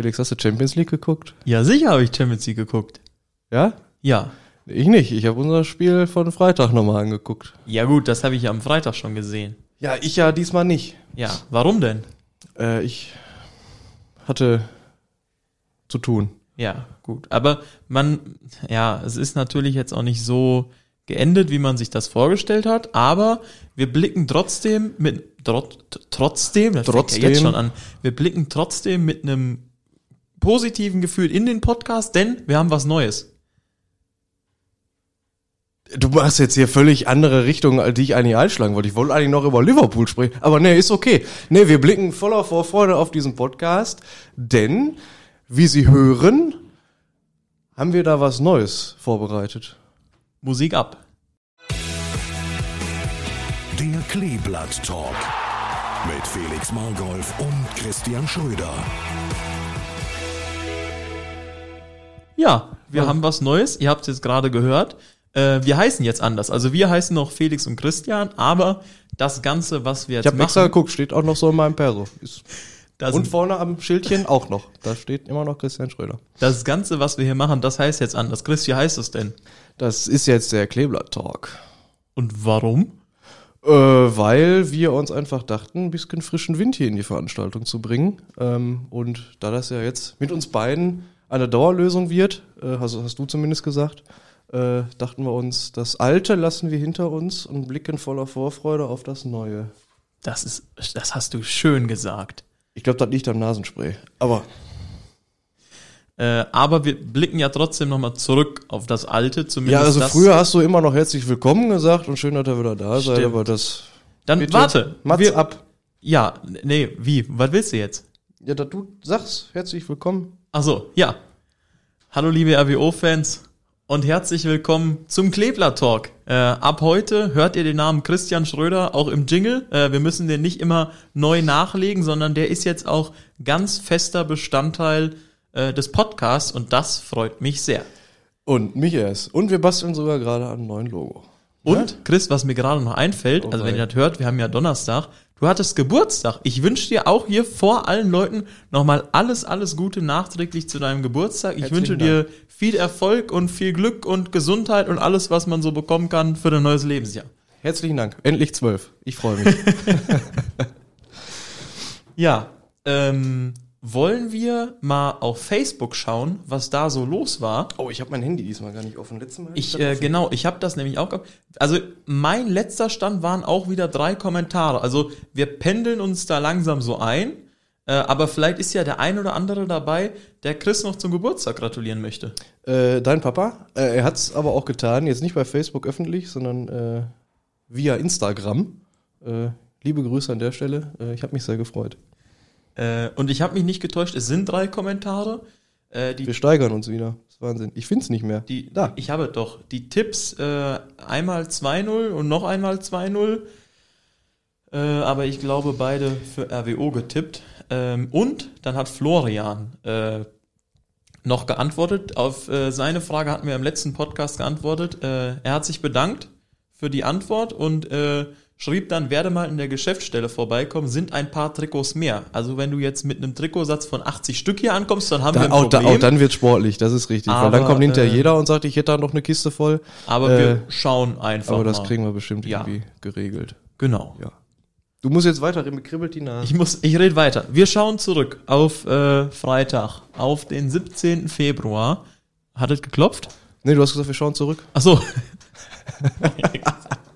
Felix, hast du Champions League geguckt? Ja, sicher habe ich Champions League geguckt. Ja? Ja. Ich nicht. Ich habe unser Spiel von Freitag nochmal angeguckt. Ja gut, das habe ich ja am Freitag schon gesehen. Ja, ich ja diesmal nicht. Ja, warum denn? Äh, ich hatte zu tun. Ja, gut. Aber man, ja, es ist natürlich jetzt auch nicht so geendet, wie man sich das vorgestellt hat, aber wir blicken trotzdem mit, trot, trotzdem, das fängt Trotzdem. ja jetzt schon an, wir blicken trotzdem mit einem positiven Gefühl in den Podcast, denn wir haben was Neues. Du machst jetzt hier völlig andere Richtungen, die ich eigentlich einschlagen wollte. Ich wollte eigentlich noch über Liverpool sprechen, aber nee, ist okay. Nee, wir blicken voller Vorfreude auf diesen Podcast, denn, wie Sie hören, haben wir da was Neues vorbereitet. Musik ab. Der Kleeblatt Talk. Mit Felix Margolf und Christian Schröder. Ja, wir haben was Neues. Ihr habt es jetzt gerade gehört. Äh, wir heißen jetzt anders. Also wir heißen noch Felix und Christian, aber das Ganze, was wir jetzt Ich habe extra machen, geguckt, steht auch noch so in meinem Perso. Ist das, Und vorne am Schildchen auch noch. Da steht immer noch Christian Schröder. das Ganze, was wir hier machen, das heißt jetzt anders. Chris, wie heißt es denn? Das ist jetzt der Kleeblatt-Talk. Und warum? Äh, weil wir uns einfach dachten, ein bisschen frischen Wind hier in die Veranstaltung zu bringen. Ähm, und da das ja jetzt mit uns beiden eine Dauerlösung wird, äh, hast, hast du zumindest gesagt, äh, dachten wir uns, das Alte lassen wir hinter uns und blicken voller Vorfreude auf das Neue. Das ist, das hast du schön gesagt. Ich glaube, das liegt am Nasenspray. Aber Äh, aber wir blicken ja trotzdem nochmal zurück auf das Alte, zumindest ja, also früher hast du immer noch herzlich willkommen gesagt und schön, dass ihr wieder da seid, aber das. Dann bitte, warte. Mats wir, ab. Ja, nee, wie? Was willst du jetzt? Ja, dass du sagst, herzlich willkommen. Ach so, ja. Hallo liebe RWO-Fans und herzlich willkommen zum Klebler Talk. Äh, ab heute hört ihr den Namen Christian Schröder auch im Jingle. Äh, wir müssen den nicht immer neu nachlegen, sondern der ist jetzt auch ganz fester Bestandteil äh, des Podcasts und das freut mich sehr. Und mich erst. Und wir basteln sogar gerade an einem neuen Logo. Und Chris, was mir gerade noch einfällt, also wenn ihr das hört, wir haben ja Donnerstag, du hattest Geburtstag. Ich wünsche dir auch hier vor allen Leuten nochmal alles, alles Gute nachträglich zu deinem Geburtstag. Ich Herzlichen wünsche dir viel Erfolg und viel Glück und Gesundheit und alles, was man so bekommen kann für dein neues Lebensjahr. Herzlichen Dank. Endlich zwölf. Ich freue mich. Ja, ähm, wollen wir mal auf Facebook schauen, was da so los war? oh, ich habe mein Handy diesmal gar nicht offen. Letztes Mal. Ich, das äh, offen. genau, ich habe das nämlich auch gehabt. Also mein letzter Stand waren auch wieder drei Kommentare. Also wir pendeln uns da langsam so ein. Äh, aber vielleicht ist ja der ein oder andere dabei, der Chris noch zum Geburtstag gratulieren möchte. Äh, dein Papa, äh, er hat es aber auch getan, jetzt nicht bei Facebook öffentlich, sondern äh, via Instagram. Äh, liebe Grüße an der Stelle. Äh, ich habe mich sehr gefreut. Äh, und ich habe mich nicht getäuscht, es sind drei Kommentare. Äh, die Wir steigern uns wieder. Das ist Wahnsinn. Ich find's nicht mehr. Die, Da. Ich habe doch die Tipps äh, einmal 2-0 und noch einmal 2-0. Äh, aber ich glaube beide für RWO getippt. Ähm, und dann hat Florian äh, noch geantwortet. Auf äh, seine Frage hatten wir im letzten Podcast geantwortet. Äh, er hat sich bedankt für die Antwort und äh, schrieb dann, werde mal in der Geschäftsstelle vorbeikommen, sind ein paar Trikots mehr. Also wenn du jetzt mit einem Trikotsatz von 80 Stück hier ankommst, dann haben wir Da, ein auch, da, Problem. auch dann wird sportlich, das ist richtig. weil Aber, dann kommt hinterher äh, jeder und sagt, ich hätte da noch eine Kiste voll. aber äh, wir schauen einfach Aber das mal. kriegen wir bestimmt Ja. irgendwie geregelt. Genau. Ja. Du musst jetzt weiter, mir kribbelt die Nase. Ich muss, ich rede weiter. Wir schauen zurück auf äh, Freitag, auf den 17. Februar. Hat es geklopft? nee, du hast gesagt, wir schauen zurück. Ach so.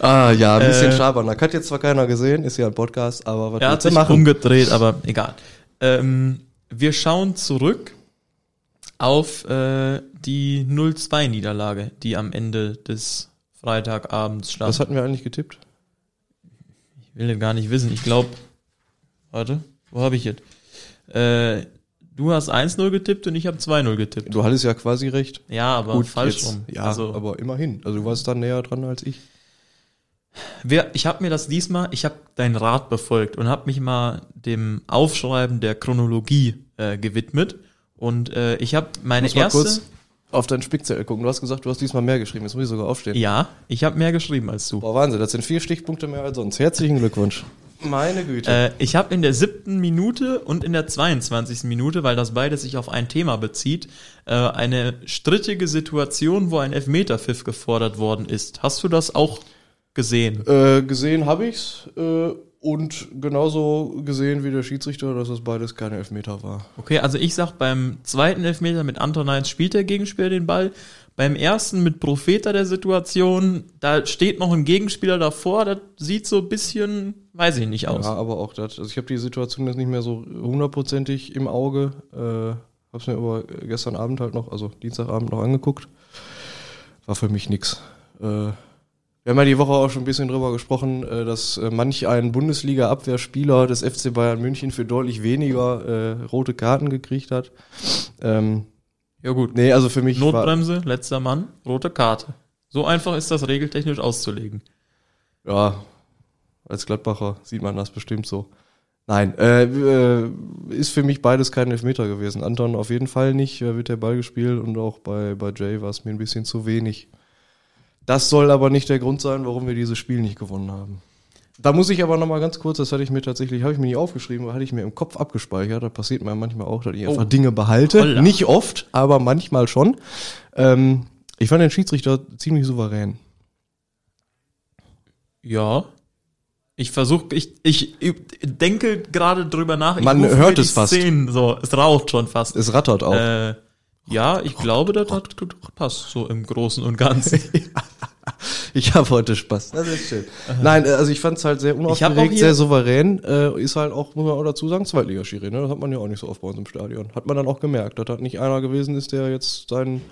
Ah ja, ein bisschen Äh, Schabernack. Hat jetzt zwar keiner gesehen, ist ja ein Podcast, aber was Er hat sich machen? umgedreht, aber egal. Ähm, wir schauen zurück auf äh, die 0-2-Niederlage, die am Ende des Freitagabends stand. Was hatten wir eigentlich getippt? Ich will gar nicht wissen. Ich glaube, warte, wo habe ich jetzt? Äh, du hast 1-0 getippt und ich habe 2-0 getippt. Du hattest ja quasi recht. Ja, aber falsch jetzt- rum. Ja, also, aber immerhin. Also du warst da näher dran als ich. Wer, ich habe mir das diesmal, ich habe deinen Rat befolgt und habe mich mal dem Aufschreiben der Chronologie äh, gewidmet. Und äh, ich habe meine Muss mal erste. kurz auf deinen Spickzettel gucken. Du hast gesagt, du hast diesmal mehr geschrieben. Jetzt muss ich sogar aufstehen. Ja, ich habe mehr geschrieben als du. Boah, Wahnsinn. Das sind vier Stichpunkte mehr als sonst. Herzlichen Glückwunsch. Meine Güte. Äh, ich habe in der siebten Minute und in der 22. Minute, weil das beides sich auf ein Thema bezieht, äh, eine strittige Situation, wo ein Elfmeterpfiff gefordert worden ist. Hast du das auch gesehen? Äh, gesehen habe ich's äh, und genauso gesehen wie der Schiedsrichter, dass es beides keine Elfmeter war. Okay, also ich sag beim zweiten Elfmeter mit Anton Heinz spielt der Gegenspieler den Ball. Beim ersten mit Propheta der Situation, da steht noch ein Gegenspieler davor, das sieht so ein bisschen, weiß ich nicht aus. Ja, aber auch das. Also ich habe die Situation jetzt nicht mehr so hundertprozentig im Auge. Äh, hab's mir aber gestern Abend halt noch, also Dienstagabend noch angeguckt. War für mich nix. Äh, wir haben ja die Woche auch schon ein bisschen drüber gesprochen, äh, dass äh, manch ein Bundesliga-Abwehrspieler des FC Bayern München für deutlich weniger äh, rote Karten gekriegt hat. Ähm, Ja gut, nee, also für mich war, Notbremse, letzter Mann, rote Karte. So einfach ist das regeltechnisch auszulegen. Ja, als Gladbacher sieht man das bestimmt so. Nein, äh, äh, ist für mich beides kein Elfmeter gewesen. Anton auf jeden Fall nicht, wird der Ball gespielt und auch bei, bei Jay war es mir ein bisschen zu wenig. Das soll aber nicht der Grund sein, warum wir dieses Spiel nicht gewonnen haben. Da muss ich aber nochmal ganz kurz, das hatte ich mir tatsächlich, habe ich mir nicht aufgeschrieben, aber hatte ich mir im Kopf abgespeichert. Da passiert mir manchmal auch, dass ich einfach Oh. Dinge behalte. Holla. Nicht oft, aber manchmal schon. Ähm, ich fand den Schiedsrichter ziemlich souverän. Ja. Ich versuche, ich, ich, denke gerade drüber nach. Ich Man hört es fast. Szenen, so, es raucht schon fast. Es rattert auch. Äh, ja, ich glaube, das hat passt so im Großen und Ganzen. Ich habe heute Spaß. Das ist schön. Nein, also ich fand es halt sehr unaufgeregt, sehr souverän. Äh, ist halt auch, muss man auch dazu sagen, Zweitligaschiri. Ne? Das hat man ja auch nicht so oft bei uns im Stadion. Hat man dann auch gemerkt, dass das nicht einer gewesen ist, der jetzt seinen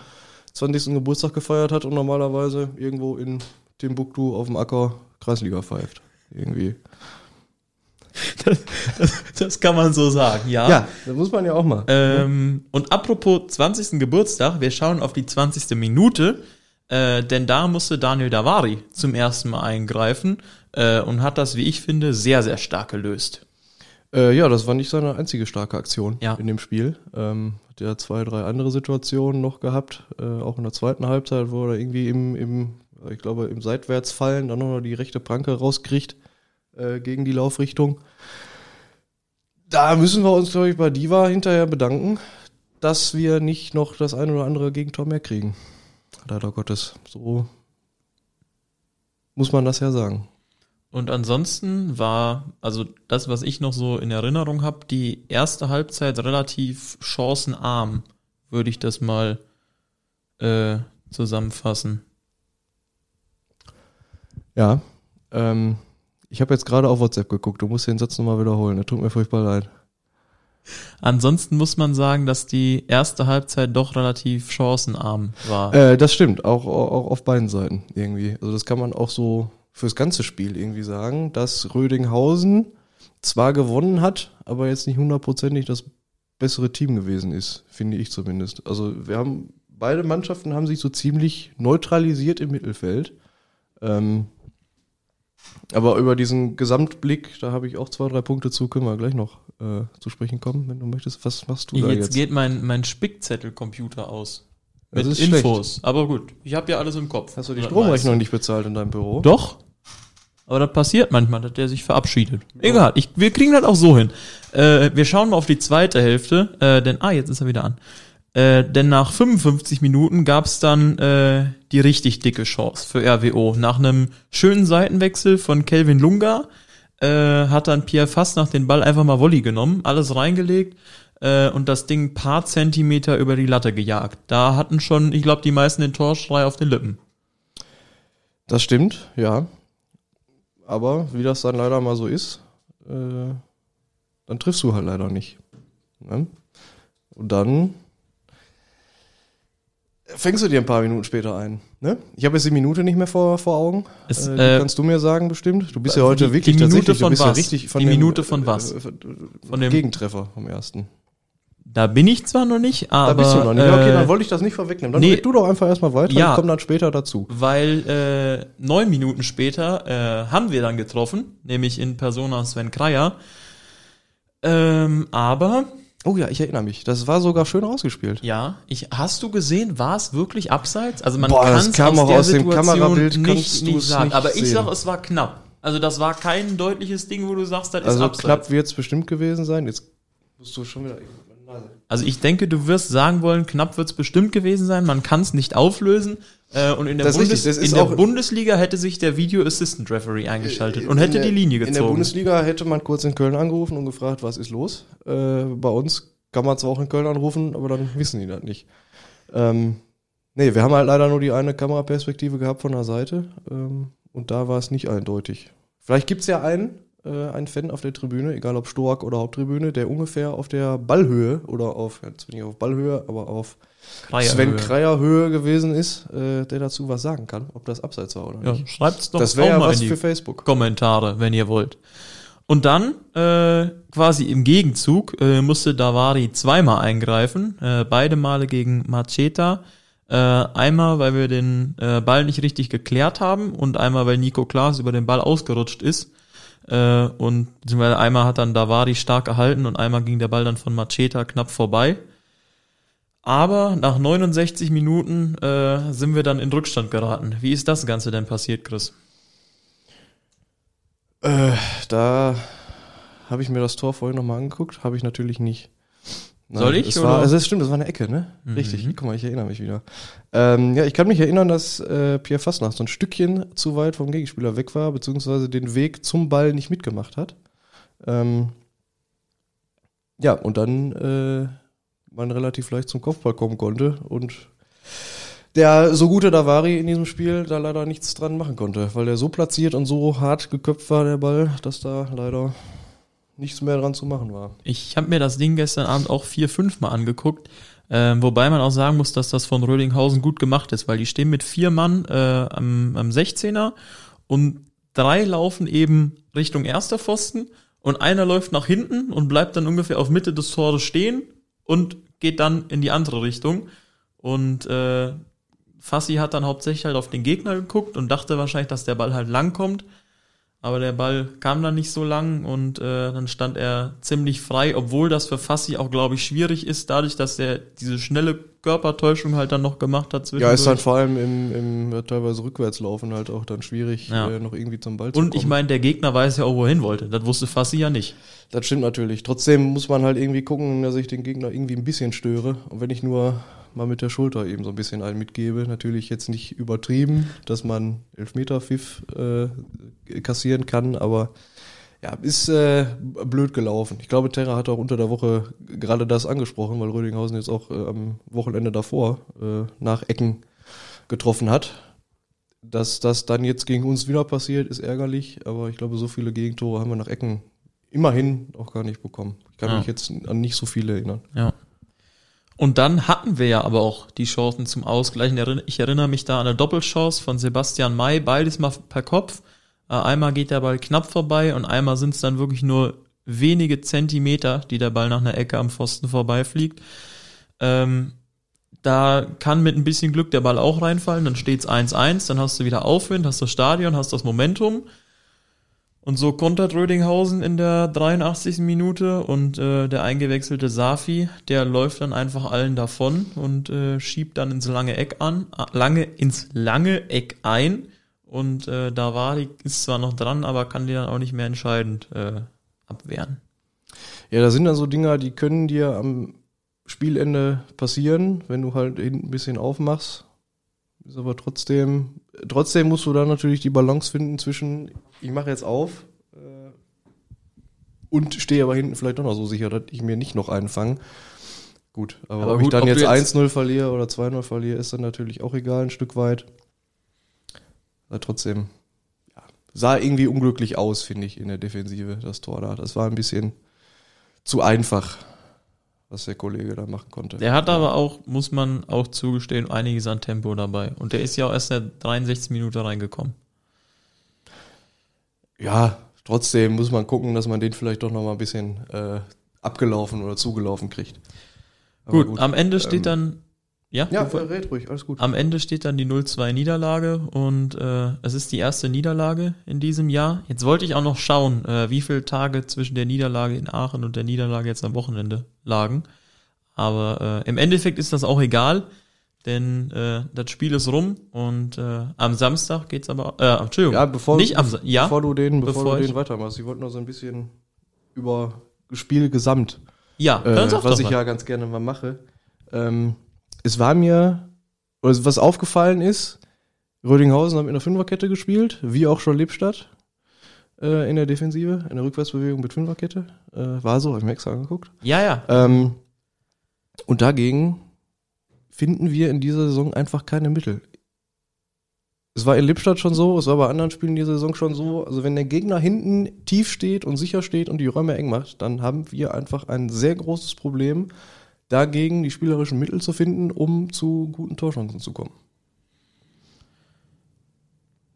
20. Geburtstag gefeiert hat und normalerweise irgendwo in Timbuktu auf dem Acker Kreisliga pfeift. Irgendwie. Das kann man so sagen, ja. Ja, das muss man ja auch mal. Ähm, und apropos 20. Geburtstag, wir schauen auf die 20. Minute, äh, denn da musste Daniel Davari zum ersten Mal eingreifen äh, und hat das, wie ich finde, sehr, sehr stark gelöst. Äh, ja, das war nicht seine einzige starke Aktion Ja. in dem Spiel. Ähm, hat ja zwei, drei andere Situationen noch gehabt, äh, auch in der zweiten Halbzeit, wo er irgendwie im, im ich glaube, im Seitwärtsfallen dann noch die rechte Pranke rauskriegt äh, gegen die Laufrichtung. Da müssen wir uns, glaube ich, bei Diva hinterher bedanken, dass wir nicht noch das ein oder andere Gegentor mehr kriegen. Leider Gottes. So muss man das ja sagen. Und ansonsten war, also das, was ich noch so in Erinnerung habe, die erste Halbzeit relativ chancenarm, würde ich das mal äh, zusammenfassen. Ja. Ähm, ich habe jetzt gerade auf WhatsApp geguckt. Du musst den Satz nochmal wiederholen. Das tut mir furchtbar leid. Ansonsten muss man sagen, dass die erste Halbzeit doch relativ chancenarm war. Äh, das stimmt. Auch, auch auf beiden Seiten irgendwie. Also das kann man auch so fürs ganze Spiel irgendwie sagen, dass Rödinghausen zwar gewonnen hat, aber jetzt nicht hundertprozentig das bessere Team gewesen ist, finde ich zumindest. Also wir haben, beide Mannschaften haben sich so ziemlich neutralisiert im Mittelfeld. Ähm, aber über diesen Gesamtblick, da habe ich auch zwei, drei Punkte zu, können wir gleich noch äh, zu sprechen kommen, wenn du möchtest. Was machst du da jetzt, jetzt? geht mein, mein Spickzettelcomputer aus. Das Mit ist schlecht. Infos. Aber gut, ich habe ja alles im Kopf. Hast du die Stromrechnung meiste. nicht bezahlt in deinem Büro? Doch. Aber das passiert manchmal, dass der sich verabschiedet. Egal, ich, wir kriegen das auch so hin. Äh, wir schauen mal auf die zweite Hälfte, äh, denn, ah, jetzt ist er wieder an. Äh, denn nach 55 Minuten gab's dann äh, die richtig dicke Chance für RWO. Nach einem schönen Seitenwechsel von Kelvin Lunga äh, hat dann Pierre Fastnacht den Ball einfach mal Volley genommen, alles reingelegt äh, und das Ding paar Zentimeter über die Latte gejagt. Da hatten schon, ich glaube, die meisten den Torschrei auf den Lippen. Das stimmt, ja. Aber wie das dann leider mal so ist, äh, dann triffst du halt leider nicht. Ne? Und dann fängst du dir ein paar Minuten später ein. Ne? Ich habe jetzt die Minute nicht mehr vor, vor Augen. Es, äh, äh, kannst du mir sagen bestimmt. Du bist ja heute die- wirklich die Minute von bist ja was? richtig von Die dem, Minute von was? Äh, Von dem- Gegentreffer vom ersten. Da bin ich zwar noch nicht, aber. da bist du noch nicht. okay, äh, dann wollte ich das nicht vorwegnehmen. Dann nee. du doch einfach erstmal weiter Ja. und komm dann später dazu. weil äh, neun Minuten später äh, haben wir dann getroffen, nämlich in Persona Sven Kreier. Ähm, aber Oh ja, ich erinnere mich. Das war sogar schön rausgespielt. ja, ich hast du gesehen, war es wirklich abseits? Also man kann es kam aus auch der aus dem Situation Kamerabild, nicht, nicht sagen. nicht aber ich sehen. sag, es war knapp. Also das war kein deutliches Ding, wo du sagst, das ist Also abseits. knapp wird es bestimmt gewesen sein. Jetzt musst du schon wieder. Also ich denke, du wirst sagen wollen, knapp wird es bestimmt gewesen sein. Man kann es nicht auflösen. Äh, und in der, Bundes in der Bundesliga hätte sich der Video Assistant Referee eingeschaltet und hätte der- die Linie In der gezogen. Bundesliga hätte man kurz in Köln angerufen und gefragt, was ist los. Äh, bei uns kann man zwar auch in Köln anrufen, aber dann wissen die das nicht. Ähm, nee, wir haben halt leider nur die eine Kameraperspektive gehabt von der Seite ähm, und da war es nicht eindeutig. Vielleicht gibt's ja einen, äh, einen Fan auf der Tribüne, egal ob Stoak oder Haupttribüne, der ungefähr auf der Ballhöhe oder auf, jetzt bin ich auf Ballhöhe, aber auf Kreierhöhe. Sven Kreier Höhe gewesen ist, äh, der dazu was sagen kann, ob das abseits war oder Ja, nicht. schreibt's doch Das auch wäre ja mal was in die für Facebook. Kommentare, wenn ihr wollt. Und dann, äh, quasi im Gegenzug, äh, musste Davari zweimal eingreifen, äh, beide Male gegen Macheta. Äh, einmal, weil wir den äh, Ball nicht richtig geklärt haben und einmal, weil Nico Klaas über den Ball ausgerutscht ist. Äh, und einmal hat dann Davari stark gehalten und einmal ging der Ball dann von Macheta knapp vorbei. Aber nach 69 Minuten äh, sind wir dann in Rückstand geraten. Wie ist das Ganze denn passiert, Chris? Äh, da habe ich mir das Tor vorhin nochmal angeguckt, habe ich natürlich nicht. Soll ich, Es oder? war, also es stimmt, das war eine Ecke, ne? Mhm. Richtig, guck mal, ich erinnere mich wieder. Ähm, ja, ich kann mich erinnern, dass äh, Pierre Fassnacht so ein Stückchen zu weit vom Gegenspieler weg war, beziehungsweise den Weg zum Ball nicht mitgemacht hat. Ähm, ja, und dann äh, man relativ leicht zum Kopfball kommen konnte und der so gute Davari in diesem Spiel da leider nichts dran machen konnte, weil der so platziert und so hart geköpft war, der Ball, dass da leider nichts mehr dran zu machen war. Ich habe mir das Ding gestern Abend auch vier, fünf Mal angeguckt, ähm, wobei man auch sagen muss, dass das von Rödinghausen gut gemacht ist, weil die stehen mit vier Mann äh, am, am 16er und drei laufen eben Richtung erster Pfosten und einer läuft nach hinten und bleibt dann ungefähr auf Mitte des Tores stehen und geht dann in die andere Richtung. Und äh, Fassi hat dann hauptsächlich halt auf den Gegner geguckt und dachte wahrscheinlich, dass der Ball halt lang kommt. Aber der Ball kam dann nicht so lang und äh, dann stand er ziemlich frei, obwohl das für Fassi auch, glaube ich, schwierig ist, dadurch, dass er diese schnelle Körpertäuschung halt dann noch gemacht hat. Ja, ist dann zwischendurch. vor allem im, im ja, teilweise Rückwärtslaufen halt auch dann schwierig, Ja. äh, noch irgendwie zum Ball zu Und kommen. ich meine, der Gegner weiß ja auch, wohin wollte. Das wusste Fassi ja nicht. Das stimmt natürlich. Trotzdem muss man halt irgendwie gucken, dass ich den Gegner irgendwie ein bisschen störe. Und wenn ich nur mal mit der Schulter eben so ein bisschen einen mitgebe, natürlich jetzt nicht übertrieben, dass man Elfmeter-Pfiff äh, kassieren kann, aber ja, ist äh, blöd gelaufen. Ich glaube, Terra hat auch unter der Woche gerade das angesprochen, weil Rödinghausen jetzt auch äh, am Wochenende davor äh, nach Ecken getroffen hat. Dass das dann jetzt gegen uns wieder passiert, ist ärgerlich, aber ich glaube, so viele Gegentore haben wir nach Ecken immerhin auch gar nicht bekommen. Ich kann Ja. mich jetzt an nicht so viele erinnern. Ja. Und dann hatten wir ja aber auch die Chancen zum Ausgleichen. Ich erinnere mich da an eine Doppelchance von Sebastian May, beides mal per Kopf. Äh, Einmal geht der Ball knapp vorbei und einmal sind es dann wirklich nur wenige Zentimeter, die der Ball nach einer Ecke am Pfosten vorbeifliegt. Ähm, da kann mit ein bisschen Glück der Ball auch reinfallen, dann steht's 1-1, dann hast du wieder Aufwind, hast das Stadion, hast das Momentum. Und so kontert Rödinghausen in der 83. Minute und äh, der eingewechselte Safi, der läuft dann einfach allen davon und äh, schiebt dann ins lange Eck an, lange ins lange Eck ein und äh, Davari ist zwar noch dran, aber kann die dann auch nicht mehr entscheidend äh, abwehren. Ja, da sind dann so Dinger, die können dir am Spielende passieren, wenn du halt hinten ein bisschen aufmachst. Ist aber trotzdem, trotzdem musst du da natürlich die Balance finden zwischen, ich mache jetzt auf äh, und stehe aber hinten vielleicht doch noch so sicher, dass ich mir nicht noch einen fange. Gut, aber, Aber ob gut, ich dann ob jetzt, jetzt- 1-0 verliere oder 2-0 verliere, ist dann natürlich auch egal, ein Stück weit. Aber trotzdem, ja, sah irgendwie unglücklich aus, finde ich, in der Defensive, das Tor da. Das war ein bisschen zu einfach, was der Kollege da machen konnte. Der hat aber auch, muss man auch zugestehen, einiges an Tempo dabei. Und der ist ja auch erst in der 63 Minute reingekommen. Ja, trotzdem muss man gucken, dass man den vielleicht doch noch mal ein bisschen äh, abgelaufen oder zugelaufen kriegt. Aber Gut, am Ende steht ähm, dann, ja, Ja, du- red ruhig, alles gut. am Ende steht dann die 0-2 Niederlage und äh, es ist die erste Niederlage in diesem Jahr. Jetzt wollte ich auch noch schauen, äh, wie viele Tage zwischen der Niederlage in Aachen und der Niederlage jetzt am Wochenende lagen. Aber äh, im Endeffekt ist das auch egal, denn äh, das Spiel ist rum und äh, am Samstag geht's aber äh, Entschuldigung, Ja, bevor, nicht am ja, bevor du den, bevor, bevor du den weitermachst. Ich wollte noch so ein bisschen über Spiel gesamt, ja, äh, was ich mal. ja ganz gerne mal mache. Ähm, es war mir, oder was aufgefallen ist, Rödinghausen hat mit einer Fünferkette gespielt, wie auch schon Lippstadt äh, in der Defensive, in der Rückwärtsbewegung mit Fünferkette. Äh, war so, habe ich mir extra angeguckt. ja, ja. Ähm, und dagegen finden wir in dieser Saison einfach keine Mittel. Es war in Lippstadt schon so, es war bei anderen Spielen dieser Saison schon so. Also wenn der Gegner hinten tief steht und sicher steht und die Räume eng macht, dann haben wir einfach ein sehr großes Problem, dagegen die spielerischen Mittel zu finden, um zu guten Torchancen zu kommen.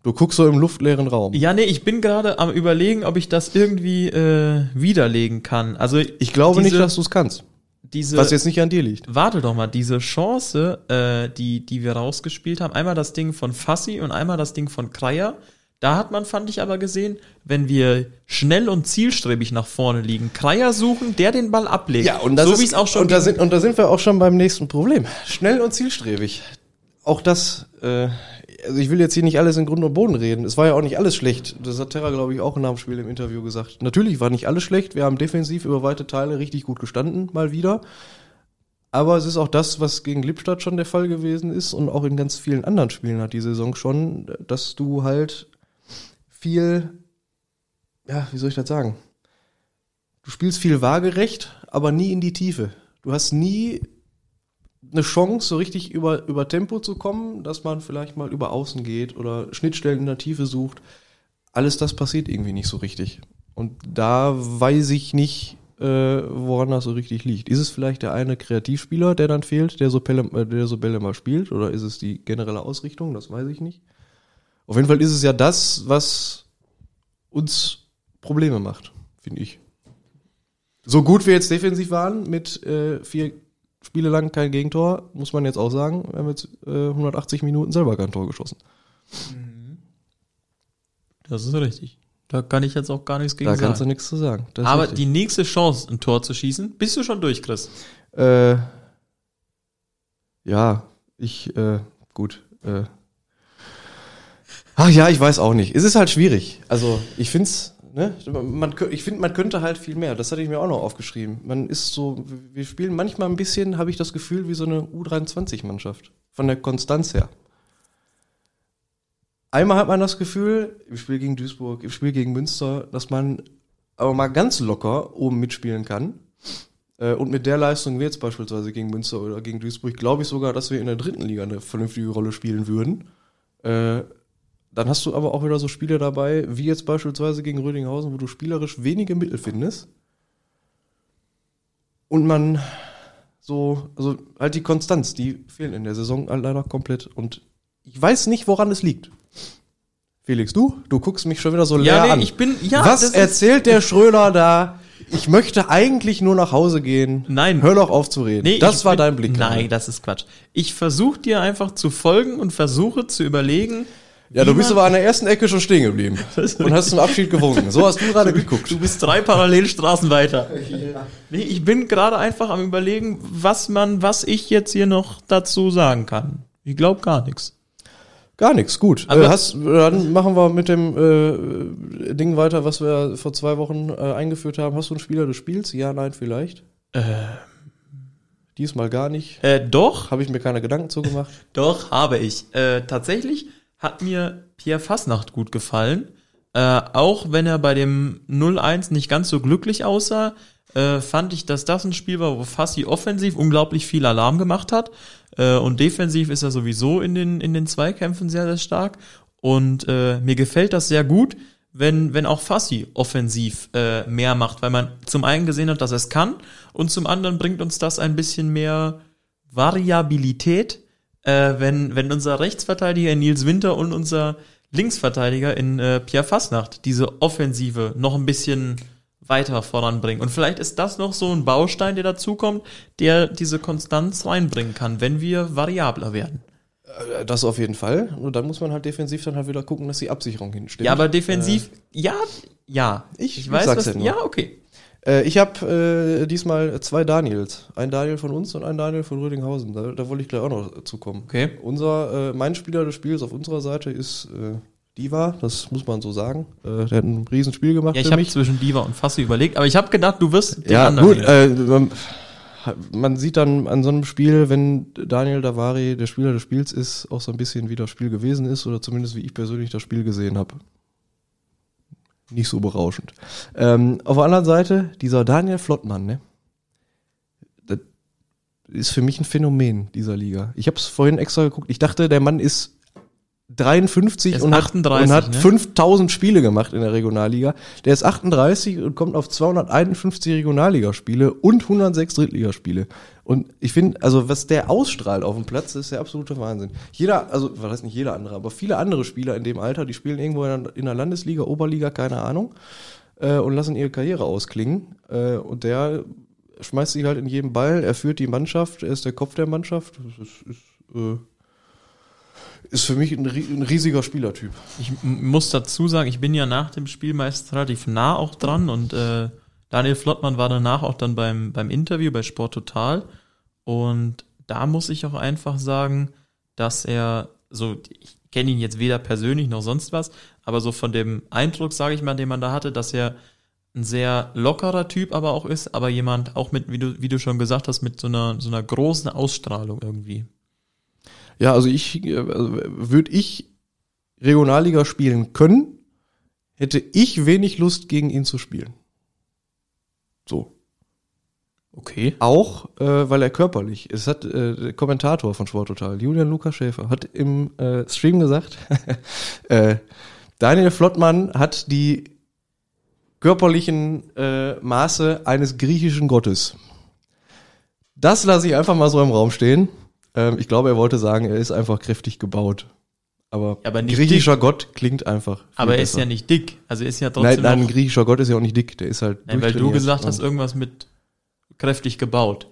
Du guckst so im luftleeren Raum. Ja, nee, ich bin gerade am überlegen, ob ich das irgendwie äh, widerlegen kann. Also Ich glaube diese, nicht, dass du es kannst. diese Was jetzt nicht an dir liegt. Warte doch mal, diese Chance, äh, die, die wir rausgespielt haben, einmal das Ding von Fassi und einmal das Ding von Kreier, da hat man, fand ich aber gesehen, wenn wir schnell und zielstrebig nach vorne liegen, Kreier suchen, der den Ball ablegt. Ja, und das so ist, wie es auch schon und da, sind, und da sind wir auch schon beim nächsten Problem. Schnell und zielstrebig. Auch das, äh, also ich will jetzt hier nicht alles in Grund und Boden reden. Es war ja auch nicht alles schlecht. Das hat Terra, glaube ich, auch nach dem Spiel im Interview gesagt. Natürlich war nicht alles schlecht. Wir haben defensiv über weite Teile richtig gut gestanden, mal wieder. Aber es ist auch das, was gegen Lippstadt schon der Fall gewesen ist und auch in ganz vielen anderen Spielen hat die Saison schon, dass du halt viel, ja, wie soll ich das sagen? Du spielst viel waagerecht, aber nie in die Tiefe. Du hast nie eine Chance, so richtig über, über Tempo zu kommen, dass man vielleicht mal über Außen geht oder Schnittstellen in der Tiefe sucht. Alles das passiert irgendwie nicht so richtig. Und da weiß ich nicht, äh, woran das so richtig liegt. Ist es vielleicht der eine Kreativspieler, der dann fehlt, der so, Pelle, äh, der so Bälle mal spielt? Oder ist es die generelle Ausrichtung? Das weiß ich nicht. Auf jeden Fall ist es ja das, was uns Probleme macht, finde ich. So gut wir jetzt defensiv waren, mit äh, vier Spiele lang kein Gegentor, muss man jetzt auch sagen, wir haben jetzt äh, 180 Minuten selber kein Tor geschossen. Das ist richtig. Da kann ich jetzt auch gar nichts gegen Da kannst du sagen. nichts zu sagen. Das Aber die nächste Chance, ein Tor zu schießen, bist du schon durch, Chris. Äh, ja, ich, äh, gut. Äh. Ach ja, ich weiß auch nicht. Es ist halt schwierig. Also, ich find's, ne, man, ich finde, man könnte halt viel mehr. Das hatte ich mir auch noch aufgeschrieben. Man ist so, wir spielen manchmal ein bisschen, habe ich das Gefühl, wie so eine U23-Mannschaft. Von der Konstanz her. Einmal hat man das Gefühl, im Spiel gegen Duisburg, im Spiel gegen Münster, dass man aber mal ganz locker oben mitspielen kann. Äh, Und mit der Leistung wie jetzt beispielsweise gegen Münster oder gegen Duisburg, glaube ich sogar, dass wir in der dritten Liga eine vernünftige Rolle spielen würden. Dann hast du aber auch wieder so Spiele dabei, wie jetzt beispielsweise gegen Rödinghausen, wo du spielerisch wenige Mittel findest. Und man so, also halt die Konstanz, die fehlen in der Saison halt leider komplett. Und ich weiß nicht, woran es liegt. Felix, du? Du guckst mich schon wieder so leer Ja, nee, an. ich bin, ja, Was erzählt der Schröder da? Ich möchte eigentlich nur nach Hause gehen. Nein. Hör doch auf zu reden. nee, das war bin, dein Blick. Nein, das ist Quatsch. Ich versuche dir einfach zu folgen und versuche zu überlegen. Ja, du bist aber an der ersten Ecke schon stehen geblieben. Und hast zum Abschied gewunken. So hast du gerade geguckt. Du bist drei Parallelstraßen weiter. Nee, ich bin gerade einfach am überlegen, was man, was ich jetzt hier noch dazu sagen kann. Ich glaube gar nichts. Gar nichts, gut. Aber- äh, hast, dann machen wir mit dem äh, Ding weiter, was wir vor zwei Wochen äh, eingeführt haben. Hast du einen Spieler des Spiels? Ja, nein, vielleicht. Äh, Diesmal gar nicht. äh, doch, Habe ich mir keine Gedanken zu gemacht. doch, habe ich. Äh, tatsächlich hat mir Pierre Fasnacht gut gefallen. Äh, auch wenn er bei dem 0-1 nicht ganz so glücklich aussah, äh, fand ich, dass das ein Spiel war, wo Fassi offensiv unglaublich viel Alarm gemacht hat. Äh, und defensiv ist er sowieso in den, in den Zweikämpfen sehr, sehr stark. Und äh, mir gefällt das sehr gut, wenn, wenn auch Fassi offensiv äh, mehr macht, weil man zum einen gesehen hat, dass es kann und zum anderen bringt uns das ein bisschen mehr Variabilität, äh, wenn, wenn unser Rechtsverteidiger Nils Winter und unser Linksverteidiger in äh, Pierre Fasnacht diese Offensive noch ein bisschen weiter voranbringen. Und vielleicht ist das noch so ein Baustein, der dazukommt, der diese Konstanz reinbringen kann, wenn wir variabler werden. Äh, Das auf jeden Fall. Und dann muss man halt defensiv dann halt wieder gucken, dass die Absicherung hinstimmt. Ja, aber defensiv, ja, ja. ich weiß, sag's was, ja nur. ja, okay. Äh, ich habe äh, diesmal zwei Daniels. Ein Daniel von uns und ein Daniel von Rödinghausen. Da, da wollte ich gleich auch noch zukommen. Okay. Unser, äh, mein Spieler des Spiels auf unserer Seite ist äh, Diva, das muss man so sagen. Äh, der hat ein Riesenspiel gemacht Ja, ich habe mich. zwischen Diva und Fassi überlegt, aber ich habe gedacht, du wirst den Ja, anderen gut, man sieht dann an so einem Spiel, wenn Daniel Davari der Spieler des Spiels ist, auch so ein bisschen wie das Spiel gewesen ist oder zumindest wie ich persönlich das Spiel gesehen habe. Nicht so berauschend. Ähm, auf der anderen Seite, dieser Daniel Flottmann, ne? Das ist für mich ein Phänomen dieser Liga. Ich habe es vorhin extra geguckt. Ich dachte, der Mann ist 53 Er ist und hat, 38, und hat ne? 5000 Spiele gemacht in der Regionalliga. Der ist 38 und kommt auf 251 Regionalligaspiele und 106 Drittligaspiele. Und ich finde, also was der ausstrahlt auf dem Platz, ist der absolute Wahnsinn. Jeder, also was heißt nicht jeder andere, aber viele andere Spieler in dem Alter, die spielen irgendwo in der, in der Landesliga, Oberliga, keine Ahnung, äh, und lassen ihre Karriere ausklingen. Äh, und der schmeißt sich halt in jedem Ball, er führt die Mannschaft, er ist der Kopf der Mannschaft. Das ist, ist, äh, ist für mich ein, ein riesiger Spielertyp. Ich muss dazu sagen, ich bin ja nach dem Spiel meist relativ nah auch dran und äh, Daniel Flottmann war danach auch dann beim, beim Interview bei Sport Total und da muss ich auch einfach sagen, dass er so, ich kenne ihn jetzt weder persönlich noch sonst was, aber so von dem Eindruck, sage ich mal, den man da hatte, dass er ein sehr lockerer Typ aber auch ist, aber jemand auch mit, wie du, wie du schon gesagt hast, mit so einer, so einer großen Ausstrahlung irgendwie. Ja, also ich, äh, also würde ich Regionalliga spielen können, hätte ich wenig Lust gegen ihn zu spielen. So. Okay. Auch, äh, weil er körperlich, es hat äh, der Kommentator von Sporttotal, Julian Lukas Schäfer, hat im äh, Stream gesagt, äh, Daniel Flottmann hat die körperlichen äh, Maße eines griechischen Gottes. Das lasse ich einfach mal so im Raum stehen. Ähm, ich glaube, er wollte sagen, er ist einfach kräftig gebaut. Aber, Ja, aber griechischer Gott klingt einfach. Aber er ist besser. ja nicht dick. Also ist ja Nein, trotzdem nein, ein noch, griechischer Gott ist ja auch nicht dick, der ist halt. nein, weil du gesagt hast, irgendwas mit kräftig gebaut.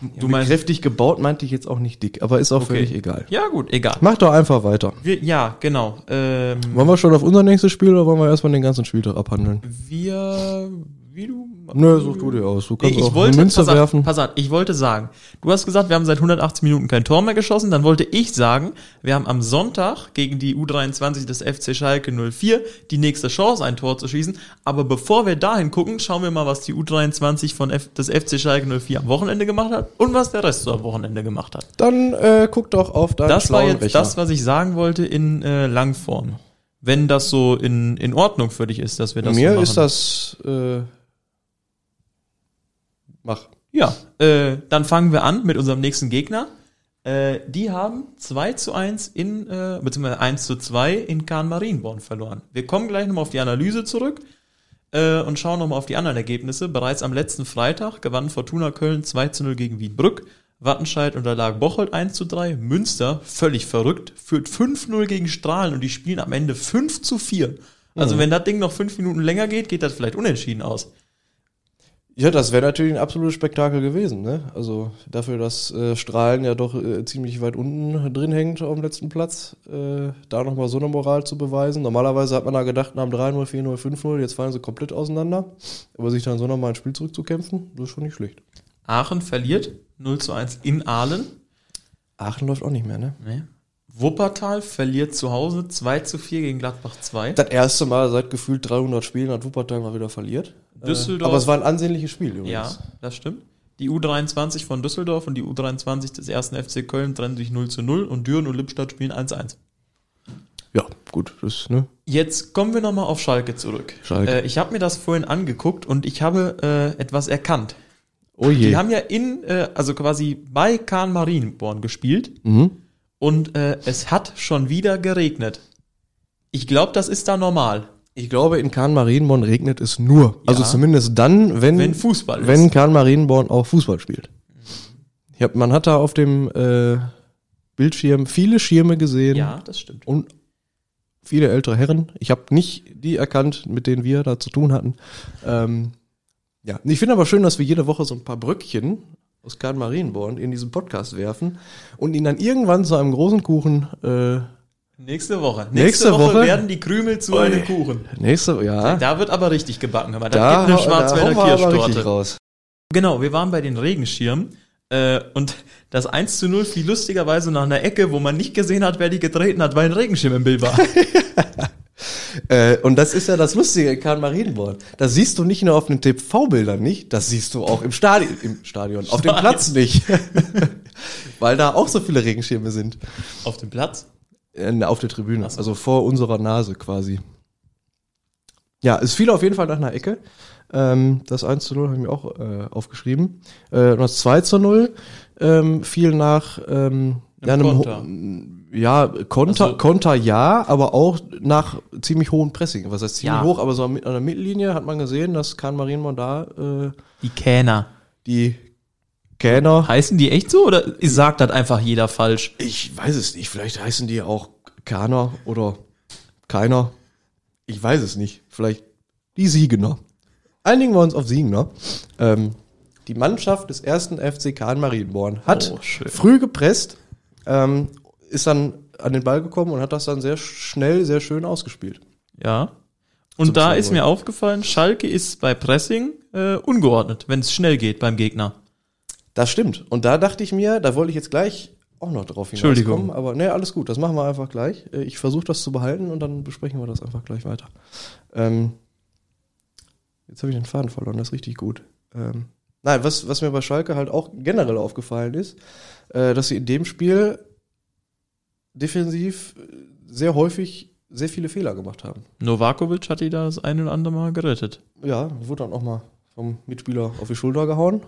Ja, Du mit meinst, kräftig gebaut meinte ich jetzt auch nicht dick, aber ist auch Okay. völlig egal. ja gut, egal. Mach doch einfach weiter. Wir, ja, genau. Ähm, Wollen wir schon auf unser nächstes Spiel oder wollen wir erstmal den ganzen Spieltag abhandeln? wir, wie du? Nö, such du dir aus. Du kannst ich auch wollte, Münze pass auf, werfen. pass auf, ich wollte sagen, du hast gesagt, wir haben seit 180 Minuten kein Tor mehr geschossen, dann wollte ich sagen, wir haben am Sonntag gegen die U23 des FC Schalke 04 die nächste Chance, ein Tor zu schießen, aber bevor wir dahin gucken, schauen wir mal, was die U23 von F des FC Schalke 04 am Wochenende gemacht hat und was der Rest so am Wochenende gemacht hat. Dann äh, guck doch auf deinen Das war jetzt Rechner. das, was ich sagen wollte in äh, Langform. Wenn das so in, in Ordnung für dich ist, dass wir das Mir so machen. ist das. Äh, mach. Ja, äh, dann fangen wir an mit unserem nächsten Gegner. Äh, die haben 2 zu 1 in, äh, beziehungsweise 1 zu 2 in Kahn Marienborn verloren. Wir kommen gleich nochmal auf die Analyse zurück äh, und schauen nochmal auf die anderen Ergebnisse. Bereits am letzten Freitag gewann Fortuna Köln 2 zu 0 gegen Wienbrück. Wattenscheid unterlag Bocholt 1 zu 3. Münster, völlig verrückt, führt 5-0 gegen Strahlen und die spielen am Ende 5 zu 4. Also wenn das Ding noch 5 Minuten länger geht, geht das vielleicht unentschieden aus. Ja, das wäre natürlich ein absolutes Spektakel gewesen. Ne? Also dafür, dass äh, Strahlen ja doch äh, ziemlich weit unten drin hängt auf dem letzten Platz, äh, da nochmal so eine Moral zu beweisen. Normalerweise hat man da gedacht, nach dem 3-0, 4-0, 5-0, jetzt fallen sie komplett auseinander. Aber sich dann so nochmal ein Spiel zurückzukämpfen, das ist schon nicht schlecht. Aachen verliert 0 zu 1 in Aalen. Aachen läuft auch nicht mehr, ne? Nee. Wuppertal verliert zu Hause 2 zu 4 gegen Gladbach 2. Das erste Mal seit gefühlt 300 Spielen hat Wuppertal mal wieder verliert. Düsseldorf- Äh, aber es war ein ansehnliches Spiel übrigens. Ja, das stimmt. Die U23 von Düsseldorf und die U23 des ersten FC Köln trennen sich 0 zu 0 und Düren und Lippstadt spielen 1-1. Ja, gut, das, ne? Jetzt kommen wir nochmal auf Schalke zurück. Schalke. Äh, ich habe mir das vorhin angeguckt und ich habe äh, etwas erkannt. Oh je. Die haben ja in, äh, also quasi bei Kahn Marienborn gespielt mhm. Und äh, es hat schon wieder geregnet. Ich glaube, das ist da normal. Ich glaube, in Kahn-Marienborn regnet es nur. Also Ja. zumindest dann, wenn, Wenn Fußball ist. wenn Kahn-Marienborn auch Fußball spielt. Ich hab, man hat da auf dem äh, Bildschirm viele Schirme gesehen Ja, das stimmt. und viele ältere Herren. Ich habe nicht die erkannt, mit denen wir da zu tun hatten. Ähm, ja, ich finde aber schön, dass wir jede Woche so ein paar Bröckchen aus Kahn-Marienborn in diesen Podcast werfen und ihn dann irgendwann zu einem großen Kuchen äh, Nächste Woche. Nächste Woche? werden die Krümel zu einem Kuchen. Nächste, ja. Da wird aber richtig gebacken. Aber da, gibt eine Schwarzwälder Kirschtorte. raus. Genau, wir waren bei den Regenschirmen. Äh, und das 1 zu 0 fiel lustigerweise nach einer Ecke, wo man nicht gesehen hat, wer die getreten hat, weil ein Regenschirm im Bild war. Äh, und das ist ja das Lustige in Karl Marienborn. Das siehst du nicht nur auf den TV-Bildern nicht, das siehst du auch im Stadion, im Stadion, auf dem. Platz nicht. Weil da auch so viele Regenschirme sind. Auf dem Platz. Äh, auf der Tribüne, also vor unserer Nase quasi. Ja, es fiel auf jeden Fall nach einer Ecke. Ähm, das 1 zu 0 habe ich mir auch äh, aufgeschrieben. Und das 2 zu 0 ähm, fiel nach ähm, ja, Einem Konter. Ja, Konter, Also- Konter ja, aber auch nach ziemlich hohem Pressing. Was heißt ziemlich Ja. hoch, aber so an der Mittellinie hat man gesehen, dass Kahn Marienborn da äh, Die Kähner. die Kähner Heißen die echt so oder sagt das einfach jeder falsch? Ich weiß es nicht. Vielleicht heißen die auch Kaner oder keiner. Ich weiß es nicht. Vielleicht die Siegener. Einigen wir uns auf Siegener. Ähm, die Mannschaft des ersten FC Kahn Marienborn hat Oh, früh gepresst, ähm, ist dann an den Ball gekommen und hat das dann sehr schnell, sehr schön ausgespielt. Ja. Und Zum da ist mir aufgefallen, Schalke ist bei Pressing äh, ungeordnet, wenn es schnell geht beim Gegner. Das stimmt. Und da dachte ich mir, da wollte ich jetzt gleich auch noch drauf Entschuldigung. hinauskommen. Aber nee, alles gut, das machen wir einfach gleich. Äh, Ich versuche das zu behalten und dann besprechen wir das einfach gleich weiter. Ähm, jetzt habe ich den Faden verloren, das ist richtig gut. Ähm, nein, was, was mir bei Schalke halt auch generell aufgefallen ist, äh, dass sie in dem Spiel defensiv äh, sehr häufig sehr viele Fehler gemacht haben. Novakovic hat die da das ein oder andere Mal gerettet. Ja, wurde dann auch mal vom Mitspieler auf die Schulter gehauen.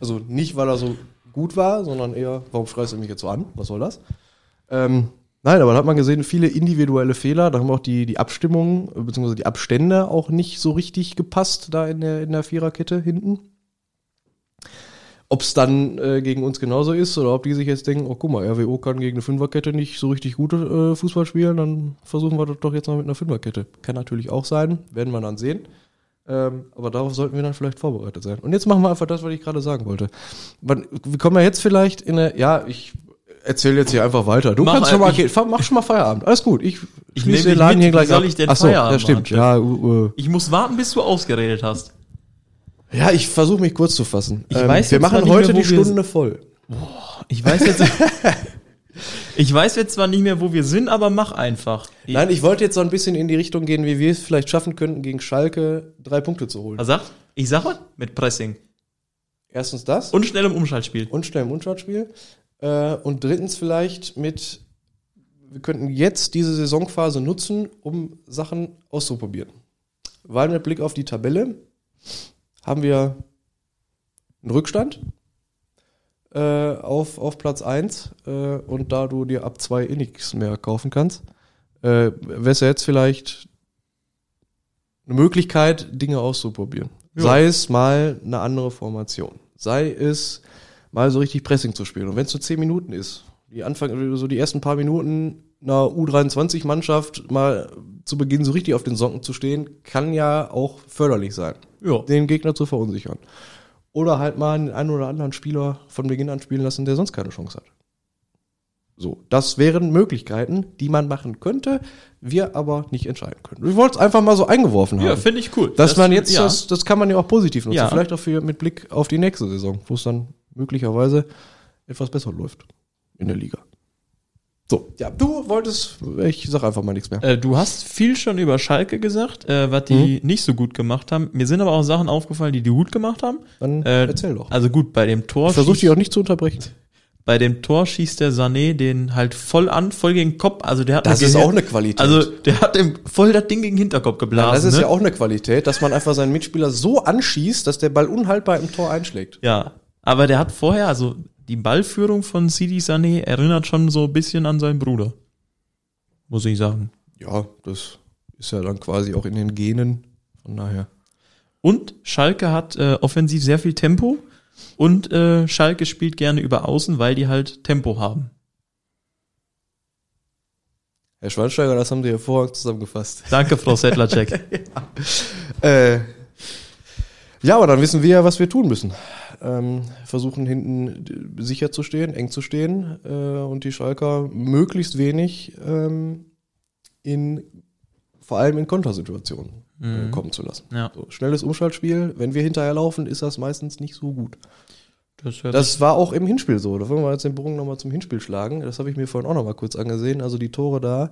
Also nicht, weil er so gut war, sondern eher, warum schreist du mich jetzt so an? Was soll das? Ähm, nein, aber da hat man gesehen, viele individuelle Fehler. Da haben auch die, die Abstimmungen, beziehungsweise die Abstände auch nicht so richtig gepasst da in der, in der Viererkette hinten. Ob es dann äh, gegen uns genauso ist oder ob die sich jetzt denken, oh guck mal, RWO kann gegen eine Fünferkette nicht so richtig gut äh, Fußball spielen, dann versuchen wir das doch jetzt mal mit einer Fünferkette. Kann natürlich auch sein, werden wir dann sehen. Ähm, aber darauf sollten wir dann vielleicht vorbereitet sein. Und jetzt machen wir einfach das, was ich gerade sagen wollte. Man, wir kommen ja jetzt vielleicht in eine, ja, ich erzähle jetzt hier einfach weiter. Du Mach kannst schon mal, gehen. Fahr- mach schon mal Feierabend. Alles gut. Ich, Ich schließe den Laden mit. hier gleich soll ab. ich denn Ach so, Feierabend das stimmt. machen, Ja, uh, uh. Ich muss warten, bis du ausgeredet hast. Ja, ich versuche mich kurz zu fassen. Ähm, Ich weiß wir machen heute mehr, die Stunde voll. Ich weiß jetzt. ich weiß jetzt zwar nicht mehr, wo wir sind, aber mach einfach. Ich, Nein, ich wollte jetzt so ein bisschen in die Richtung gehen, wie wir es vielleicht schaffen könnten, gegen Schalke drei Punkte zu holen. Was sagt? Ich sag was? Mit Pressing. Erstens das Und schnellem Umschaltspiel. und schnell im Unschaltspiel. Äh, und drittens vielleicht mit, wir könnten jetzt diese Saisonphase nutzen, um Sachen auszuprobieren. Weil mit Blick auf die Tabelle haben wir einen Rückstand äh, auf, auf Platz 1 äh, und da du dir ab 2 eh nichts mehr kaufen kannst, äh, wäre es ja jetzt vielleicht eine Möglichkeit, Dinge auszuprobieren. Ja. Sei es mal eine andere Formation. Sei es mal so richtig Pressing zu spielen. Und wenn es so 10 Minuten ist, die Anfang, so die ersten paar Minuten einer U23-Mannschaft mal zu Beginn so richtig auf den Socken zu stehen, kann ja auch förderlich sein Ja. den Gegner zu verunsichern. Oder halt mal den einen oder anderen Spieler von Beginn an spielen lassen, der sonst keine Chance hat. So, das wären Möglichkeiten, die man machen könnte, wir aber nicht entscheiden können. Ich wollte es einfach mal so eingeworfen haben. Ja, finde ich cool. dass man jetzt, ja. das, das kann man ja auch positiv nutzen. Ja. Vielleicht auch für, mit Blick auf die nächste Saison, wo es dann möglicherweise etwas besser läuft in der Liga. So, ja, du wolltest, ich sag einfach mal nichts mehr. Äh, du hast viel schon über Schalke gesagt, äh, was die nicht so gut gemacht haben. Mir sind aber auch Sachen aufgefallen, die die gut gemacht haben. Dann Äh, erzähl doch. Also gut, bei dem Tor schießt- dich auch nicht zu unterbrechen. bei dem Tor schießt der Sané den halt voll an, voll gegen den Kopf. Also der hat Das ist auch eine Qualität. Also der hat ihm voll das Ding gegen den Hinterkopf geblasen. das ist ne? ja auch eine Qualität, dass man einfach seinen Mitspieler so anschießt, dass der Ball unhaltbar im Tor einschlägt. Ja, aber der hat vorher, also die Ballführung von Sidi Sané erinnert schon so ein bisschen an seinen Bruder. Muss ich sagen. Ja, das ist ja dann quasi auch in den Genen. Von daher. Und Schalke hat äh, offensiv sehr viel Tempo und äh, Schalke spielt gerne über Außen, weil die halt Tempo haben. Herr Schweinsteiger, das haben Sie hervorragend zusammengefasst. Danke, Frau Settlercheck. Äh, Ja, aber dann wissen wir ja, was wir tun müssen. Ähm, versuchen hinten sicher zu stehen, eng zu stehen äh, und die Schalker möglichst wenig ähm, in vor allem in Kontersituationen äh, kommen zu lassen. Ja. So, schnelles Umschaltspiel, wenn wir hinterher laufen, ist das meistens nicht so gut. Das Das war auch im Hinspiel so. Da wollen wir jetzt den Bogen nochmal zum Hinspiel schlagen. Das habe ich mir vorhin auch nochmal kurz angesehen. Also die Tore da.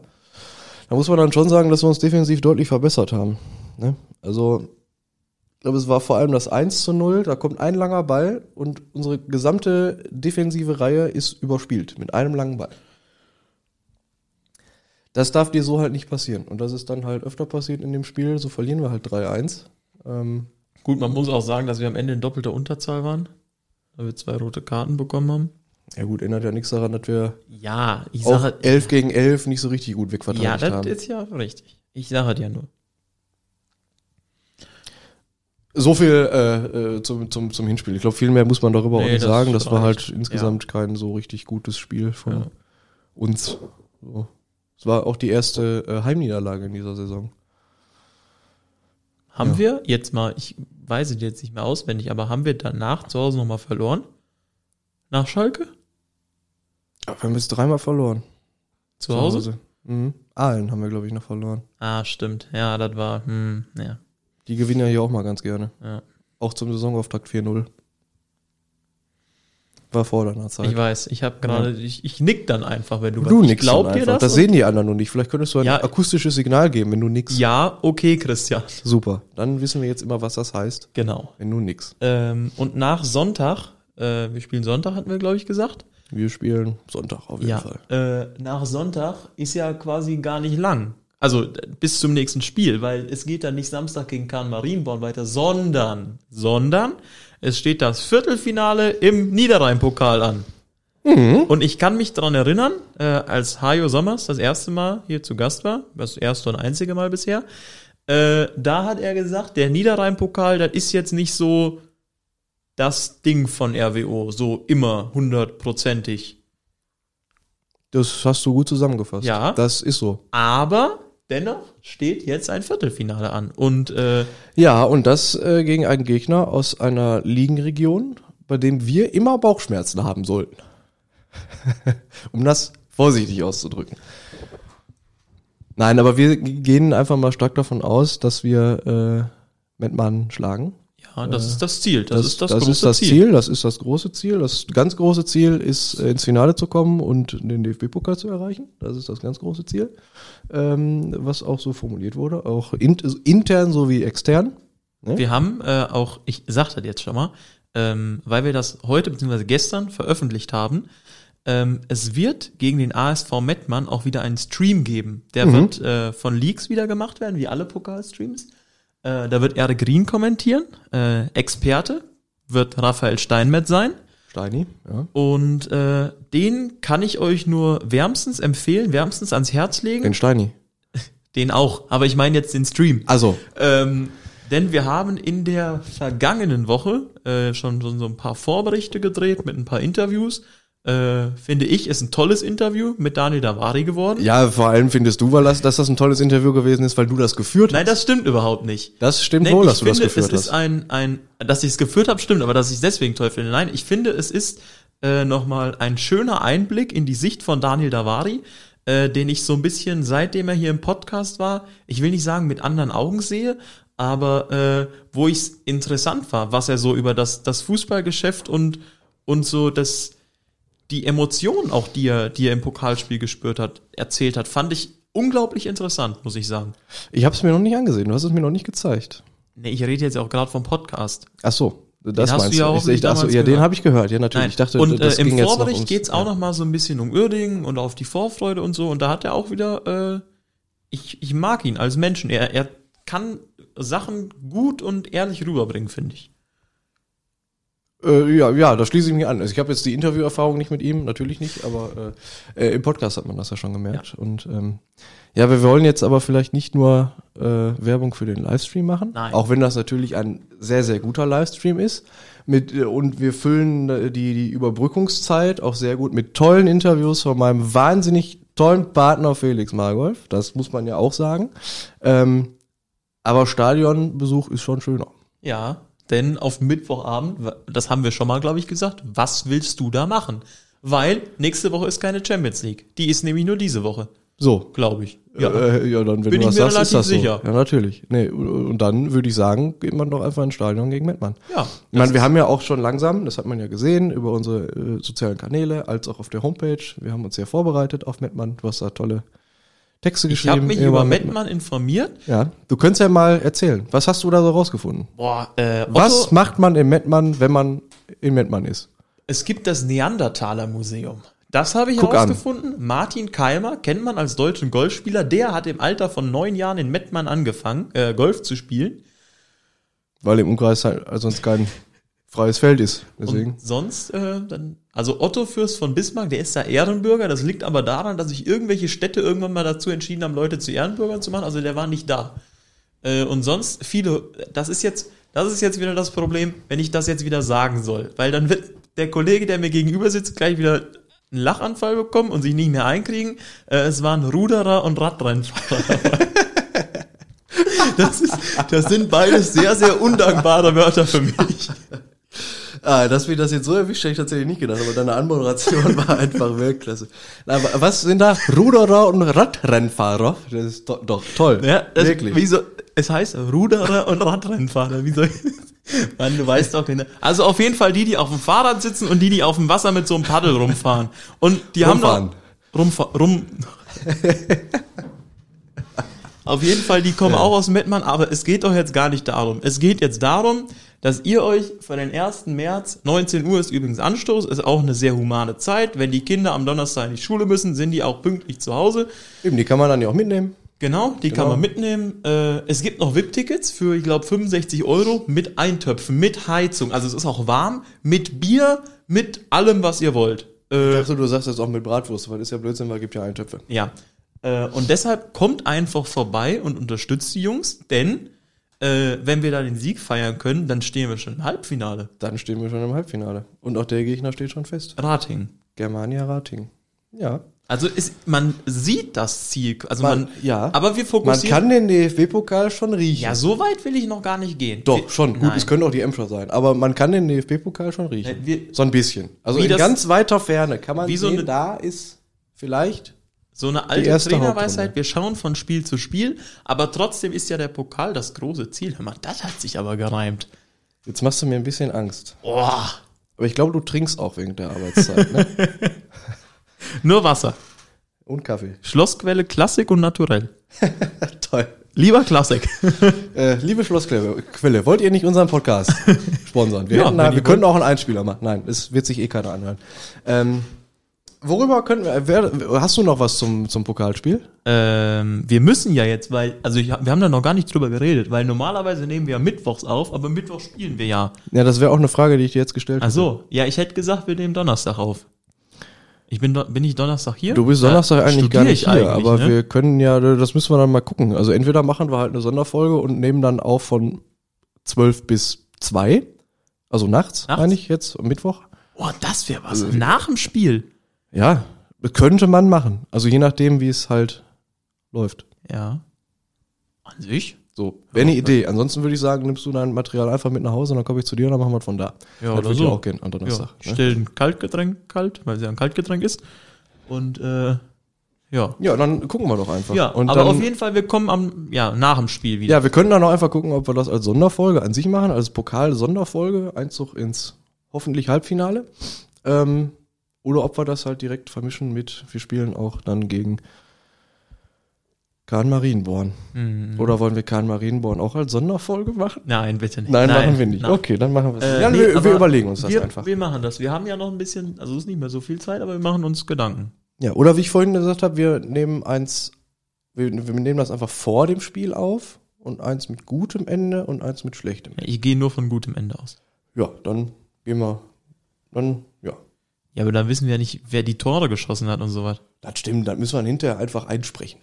Da muss man dann schon sagen, dass wir uns defensiv deutlich verbessert haben. Ne? Also, ich glaube, es war vor allem das 1 zu 0. Da kommt ein langer Ball und unsere gesamte defensive Reihe ist überspielt mit einem langen Ball. Das darf dir so halt nicht passieren. Und das ist dann halt öfter passiert in dem Spiel. So verlieren wir halt 3-1. Ähm, Gut, man muss auch sagen, dass wir am Ende in doppelter Unterzahl waren, weil wir zwei rote Karten bekommen haben. ja gut, ändert ja nichts daran, dass wir Ja, ich sage, 11 gegen 11 nicht so richtig gut ja, wegverteidigt das haben. ist ja richtig. Ich sage dir ja nur. So viel äh, äh, zum, zum, zum Hinspiel. Ich glaube, viel mehr muss man darüber auch Nee, nicht das sagen. Das war halt insgesamt kein so richtig gutes Spiel von Ja. uns. So. Es war auch die erste äh, Heimniederlage in dieser Saison. Haben Ja. wir jetzt mal, ich weiß es jetzt nicht mehr auswendig, aber haben wir danach zu Hause nochmal verloren? Nach Schalke? Aber wir haben jetzt dreimal verloren. Zu, Hause? Mhm. Aalen haben wir, glaube ich, noch verloren. Ah, stimmt. Ja, das war, hm, ja, Die gewinnen ja hier auch mal ganz gerne. ja. Auch zum Saisonauftakt 4-0. War vor deiner Zeit. Ich weiß, ich habe gerade, ich, ich nick dann einfach, wenn du, du nix glaub dir das. Das sehen die anderen noch nicht. Vielleicht könntest du ein Ja. akustisches Signal geben, wenn du nix. ja, okay, Christian. Super. Dann wissen wir jetzt immer, was das heißt, Genau. wenn du nix. Ähm, und nach Sonntag, äh, wir spielen Sonntag, hatten wir, glaube ich, gesagt. Wir spielen Sonntag auf jeden Ja. Fall. Äh, nach Sonntag ist ja quasi gar nicht lang. Also bis zum nächsten Spiel, weil es geht dann nicht Samstag gegen Kahn Marienborn weiter, sondern, sondern es steht das Viertelfinale im Niederrhein-Pokal an. Und ich kann mich daran erinnern, äh, als Hajo Sommers das erste Mal hier zu Gast war, das erste und einzige Mal bisher, äh, da hat er gesagt, der Niederrhein-Pokal, das ist jetzt nicht so das Ding von RWO, so immer hundertprozentig. Das hast du gut zusammengefasst. Ja. Das ist so. Aber dennoch steht jetzt ein Viertelfinale an. Und äh, Ja, und das äh, gegen einen Gegner aus einer Ligenregion, bei dem wir immer Bauchschmerzen haben sollten. um das vorsichtig auszudrücken. Nein, aber wir gehen einfach mal stark davon aus, dass wir äh, Mettmann schlagen. Ja, das ist das Ziel. Das, ist das, große ist das Ziel. Ziel. Das ist das große Ziel. Das ganz große Ziel ist, äh, ins Finale zu kommen und den DFB-Pokal zu erreichen. Das ist das ganz große Ziel, ähm, was auch so formuliert wurde, auch also intern sowie extern. Wir haben äh, auch, ich sag das jetzt schon mal, ähm, weil wir das heute bzw. gestern veröffentlicht haben, ähm, es wird gegen den ASV Mettmann auch wieder einen Stream geben. Der wird äh, von Leaks wieder gemacht werden, wie alle Pokalstreams. Äh, da wird Erde Green kommentieren. Äh, Experte wird Raphael Steinmetz sein. Steini, ja. Und äh, den kann ich euch nur wärmstens empfehlen, wärmstens ans Herz legen. Den Steini. Den auch, aber ich meine jetzt den Stream. Also, Ähm, denn wir haben in der vergangenen Woche äh, schon so, so ein paar Vorberichte gedreht mit ein paar Interviews. Äh, finde ich, ist ein tolles Interview mit Daniel Davari geworden. ja, vor allem findest du, weil das, dass das ein tolles Interview gewesen ist, weil du das geführt Nein, hast. das stimmt überhaupt nicht. Das stimmt Nein, wohl, ich dass du das finde, geführt es ist hast. ein, ein, dass ich es geführt habe, stimmt, aber dass ich es deswegen toll finde. Nein, ich finde, es ist äh, nochmal ein schöner Einblick in die Sicht von Daniel Davari, äh, den ich so ein bisschen, seitdem er hier im Podcast war, ich will nicht sagen mit anderen Augen sehe, aber äh, wo ich es interessant war, was er so über das, das Fußballgeschäft und, und so das, die Emotionen auch, die er, die er im Pokalspiel gespürt hat, erzählt hat, fand ich unglaublich interessant, muss ich sagen. Ich habe es mir noch nicht angesehen, du hast es mir noch nicht gezeigt. Nee, ich rede jetzt auch gerade vom Podcast. Ach so, das hast meinst du ja auch Ich, ich, ach so, damals ja, den habe ich gehört, ja natürlich. Nein. Ich dachte, und das äh, im Vorbericht ums- geht's auch ja. noch mal so ein bisschen um Uerdingen und auf die Vorfreude und so. Und da hat er auch wieder, äh, ich, ich mag ihn als Menschen. Er, er kann Sachen gut und ehrlich rüberbringen, finde ich. Äh, ja, ja, da schließe ich mich an. Also ich habe jetzt die Interviewerfahrung nicht mit ihm, natürlich nicht, aber äh, äh, im Podcast hat man das ja schon gemerkt. Und ähm, ja, wir wollen jetzt aber vielleicht nicht nur äh, Werbung für den Livestream machen, Nein. auch wenn das natürlich ein sehr, sehr guter Livestream ist. Mit, äh, und wir füllen äh, die, die Überbrückungszeit auch sehr gut mit tollen Interviews von meinem wahnsinnig tollen Partner Felix Margolf. Das muss man ja auch sagen. Ähm, aber Stadionbesuch ist schon schöner. Ja, denn auf Mittwochabend, das haben wir schon mal, glaube ich, gesagt, was willst du da machen? Weil nächste Woche ist keine Champions League. Die ist nämlich nur diese Woche, So. glaube ich. Ja, äh, ja dann, wenn Bin du ich was sagst, ist das sicher. so. Ja, natürlich. Nee, und dann würde ich sagen, geht man doch einfach ins Stadion gegen Mettmann. Ja. Ich meine, wir haben ja auch schon langsam, das hat man ja gesehen, über unsere äh, sozialen Kanäle, als auch auf der Homepage. Wir haben uns ja vorbereitet auf Mettmann. Du hast da tolle Texte Ich geschrieben. habe mich über Mettmann informiert. Ja, du könntest ja mal erzählen. Was hast du da so rausgefunden? Boah, äh, Otto, Was macht man in Mettmann, wenn man in Mettmann ist? es gibt das Neandertaler Museum. Das habe ich Guck an. herausgefunden. Martin Keimer kennt man als deutschen Golfspieler. Der hat im Alter von neun Jahren in Mettmann angefangen, äh, Golf zu spielen. Weil im Umkreis halt sonst kein freies Feld ist. Deswegen. Und sonst, äh, dann, also Otto Fürst von Bismarck, der ist da Ehrenbürger. Das liegt aber daran, dass sich irgendwelche Städte irgendwann mal dazu entschieden haben, Leute zu Ehrenbürgern zu machen. Also der war nicht da. Äh, und sonst viele, das ist jetzt, das ist jetzt wieder das Problem, wenn ich das jetzt wieder sagen soll. Weil dann wird der Kollege, der mir gegenüber sitzt, gleich wieder einen Lachanfall bekommen und sich nicht mehr einkriegen. Äh, es waren Ruderer und Radrennfahrer. Das, ist, das sind beides sehr, sehr undankbare Wörter für mich. Ah, dass wir das jetzt so erwischt, hätte ich tatsächlich nicht gedacht, aber deine Anmoderation war einfach Weltklasse. Na, was sind da Ruderer und Radrennfahrer? Das ist do, doch toll. Ja, das, Wirklich. Wieso, es heißt Ruderer und Radrennfahrer. Wieso? Mann, du weißt doch keine. Also auf jeden Fall die, die auf dem Fahrrad sitzen und die, die auf dem Wasser mit so einem Paddel rumfahren. Und die Rumfahren. haben noch rumfa rum. Auf jeden Fall, die kommen auch aus Mettmann, aber es geht doch jetzt gar nicht darum. Es geht jetzt darum, dass ihr euch für den 1. März, 19 Uhr ist übrigens Anstoß, ist auch eine sehr humane Zeit. Wenn die Kinder am Donnerstag in die Schule müssen, sind die auch pünktlich zu Hause. Eben, die kann man dann ja auch mitnehmen. Genau, die kann Genau. man mitnehmen. Äh, es gibt noch VIP-Tickets für, ich glaube, 65 Euro mit Eintöpfen, mit Heizung. Also es ist auch warm, mit Bier, mit allem, was ihr wollt. Ich Äh, dachte, du sagst jetzt auch mit Bratwurst, weil das ist ja Blödsinn, weil es gibt ja Eintöpfe. ja. Äh, und deshalb kommt einfach vorbei und unterstützt die Jungs, denn äh, wenn wir da den Sieg feiern können, dann stehen wir schon im Halbfinale. Dann stehen wir schon im Halbfinale. Und auch der Gegner steht schon fest. Rating. Germania Rating. Ja. Also ist, man sieht das Ziel. Also Man- man, ja. Aber wir Man fokussieren. kann den DFB-Pokal schon riechen. ja, so weit will ich noch gar nicht gehen. Doch, schon. Gut, Nein. es könnte auch die Emscher sein. Aber man kann den DFB-Pokal schon riechen. Nein, wir- so ein bisschen. Also in das- ganz weiter Ferne kann man wie so sehen, eine- da ist vielleicht So eine alte Trainerweisheit, wir schauen von Spiel zu Spiel, aber trotzdem ist ja der Pokal das große Ziel. Hör mal, das hat sich aber gereimt. Jetzt machst du mir ein bisschen Angst. Boah, Aber ich glaube, du trinkst auch während der Arbeitszeit, ne? nur Wasser. Und Kaffee. Schlossquelle Klassik und Naturell. Toll. Lieber Klassik. Äh, liebe Schlossquelle, Quelle, wollt ihr nicht unseren Podcast sponsern? Wir, Ja, ihr wir können auch einen Einspieler machen. Nein, es wird sich eh keiner anhören. Ähm, worüber können wir, wer, hast du noch was zum, zum Pokalspiel? ähm, wir müssen ja jetzt, weil, also ich, wir haben da noch gar nicht drüber geredet, weil normalerweise nehmen wir ja mittwochs auf, aber mittwoch spielen wir ja. Ja, das wäre auch eine Frage, die ich dir jetzt gestellt Ach so, ja, ich hätte gesagt, wir nehmen Donnerstag auf. Ich bin, bin ich Donnerstag hier? Du bist Donnerstag Ja, eigentlich gar nicht ich hier, aber ne? wir können ja, das müssen wir dann mal gucken. Also entweder machen wir halt eine Sonderfolge und nehmen dann auf von 12 bis 2, also nachts, Nachts? meine ich jetzt, Mittwoch. Boah, das wäre was. Also- Nach dem Spiel. Ja, könnte man machen. Also je nachdem, wie es halt läuft. Ja. An sich? So, wäre eine Idee. Ansonsten würde ich sagen, nimmst du dein Material einfach mit nach Hause und dann komme ich zu dir und dann machen wir es von da. Ja, das oder würde so. ich auch gehen Ja, Donnerstag. ne? stell ein Kaltgetränk kalt, weil es ja ein Kaltgetränk ist. Und äh, ja. Ja, dann gucken wir doch einfach. Ja, und aber dann, auf jeden Fall, wir kommen am, ja, nach dem Spiel wieder. Ja, wir können dann auch einfach gucken, ob wir das als Sonderfolge an sich machen, als Pokal-Sonderfolge, Einzug ins hoffentlich Halbfinale. Ähm, oder ob wir das halt direkt vermischen mit, wir spielen auch dann gegen Kahn Marienborn. Mhm. Oder wollen wir Kahn Marienborn auch als Sonderfolge machen? Nein, bitte nicht. Nein, machen wir nicht. nein. Okay, dann machen wir es. Äh, ja, nee, wir, wir aber überlegen uns das wir, einfach. Wir machen das. Wir haben ja noch ein bisschen, also es ist nicht mehr so viel Zeit, aber wir machen uns Gedanken. Ja, oder wie ich vorhin gesagt habe, wir nehmen eins, wir, wir nehmen das einfach vor dem Spiel auf und eins mit gutem Ende und eins mit schlechtem. Ja, Ich gehe nur von gutem Ende aus. Ja, dann gehen wir, dann, ja. Aber dann wissen wir ja nicht, wer die Tore geschossen hat und so was. Das stimmt, dann müssen wir hinterher einfach einsprechen.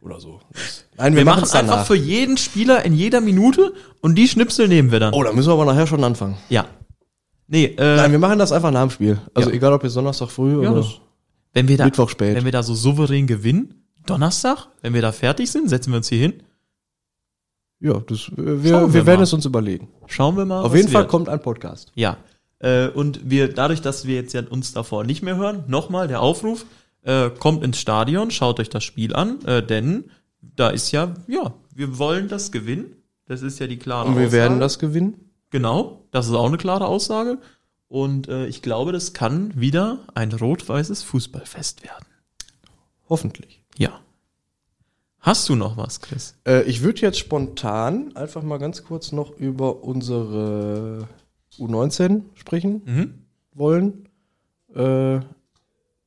Oder so. Nein, wir, Wir, machen einfach für jeden Spieler in jeder Minute und die Schnipsel nehmen wir dann. Oh, da müssen wir aber nachher schon anfangen. Ja. Nee, äh, Nein, wir machen das einfach nach dem Spiel. Also Ja. egal, ob jetzt Donnerstag früh Ja, oder das- wenn wir da, Mittwoch spät. wenn wir da so souverän gewinnen, Donnerstag, wenn wir da fertig sind, setzen wir uns hier hin. Ja, das, äh, wir, wir wir werden es uns überlegen. Schauen wir mal. Auf jeden Fall wird. kommt ein Podcast. Ja. Äh, und wir, dadurch, dass wir jetzt ja uns davor nicht mehr hören, nochmal der Aufruf, äh, kommt ins Stadion, schaut euch das Spiel an, äh, denn da ist ja, ja, wir wollen das gewinnen. Das ist ja die klare Und wir Aussage. werden das gewinnen. Genau, das ist auch eine klare Aussage. Und äh, ich glaube, das kann wieder ein rot-weißes Fußballfest werden. Hoffentlich. Ja. Hast du noch was, Chris? Äh, ich würde jetzt spontan einfach mal ganz kurz noch über unsere U19 sprechen Mhm. wollen. Äh,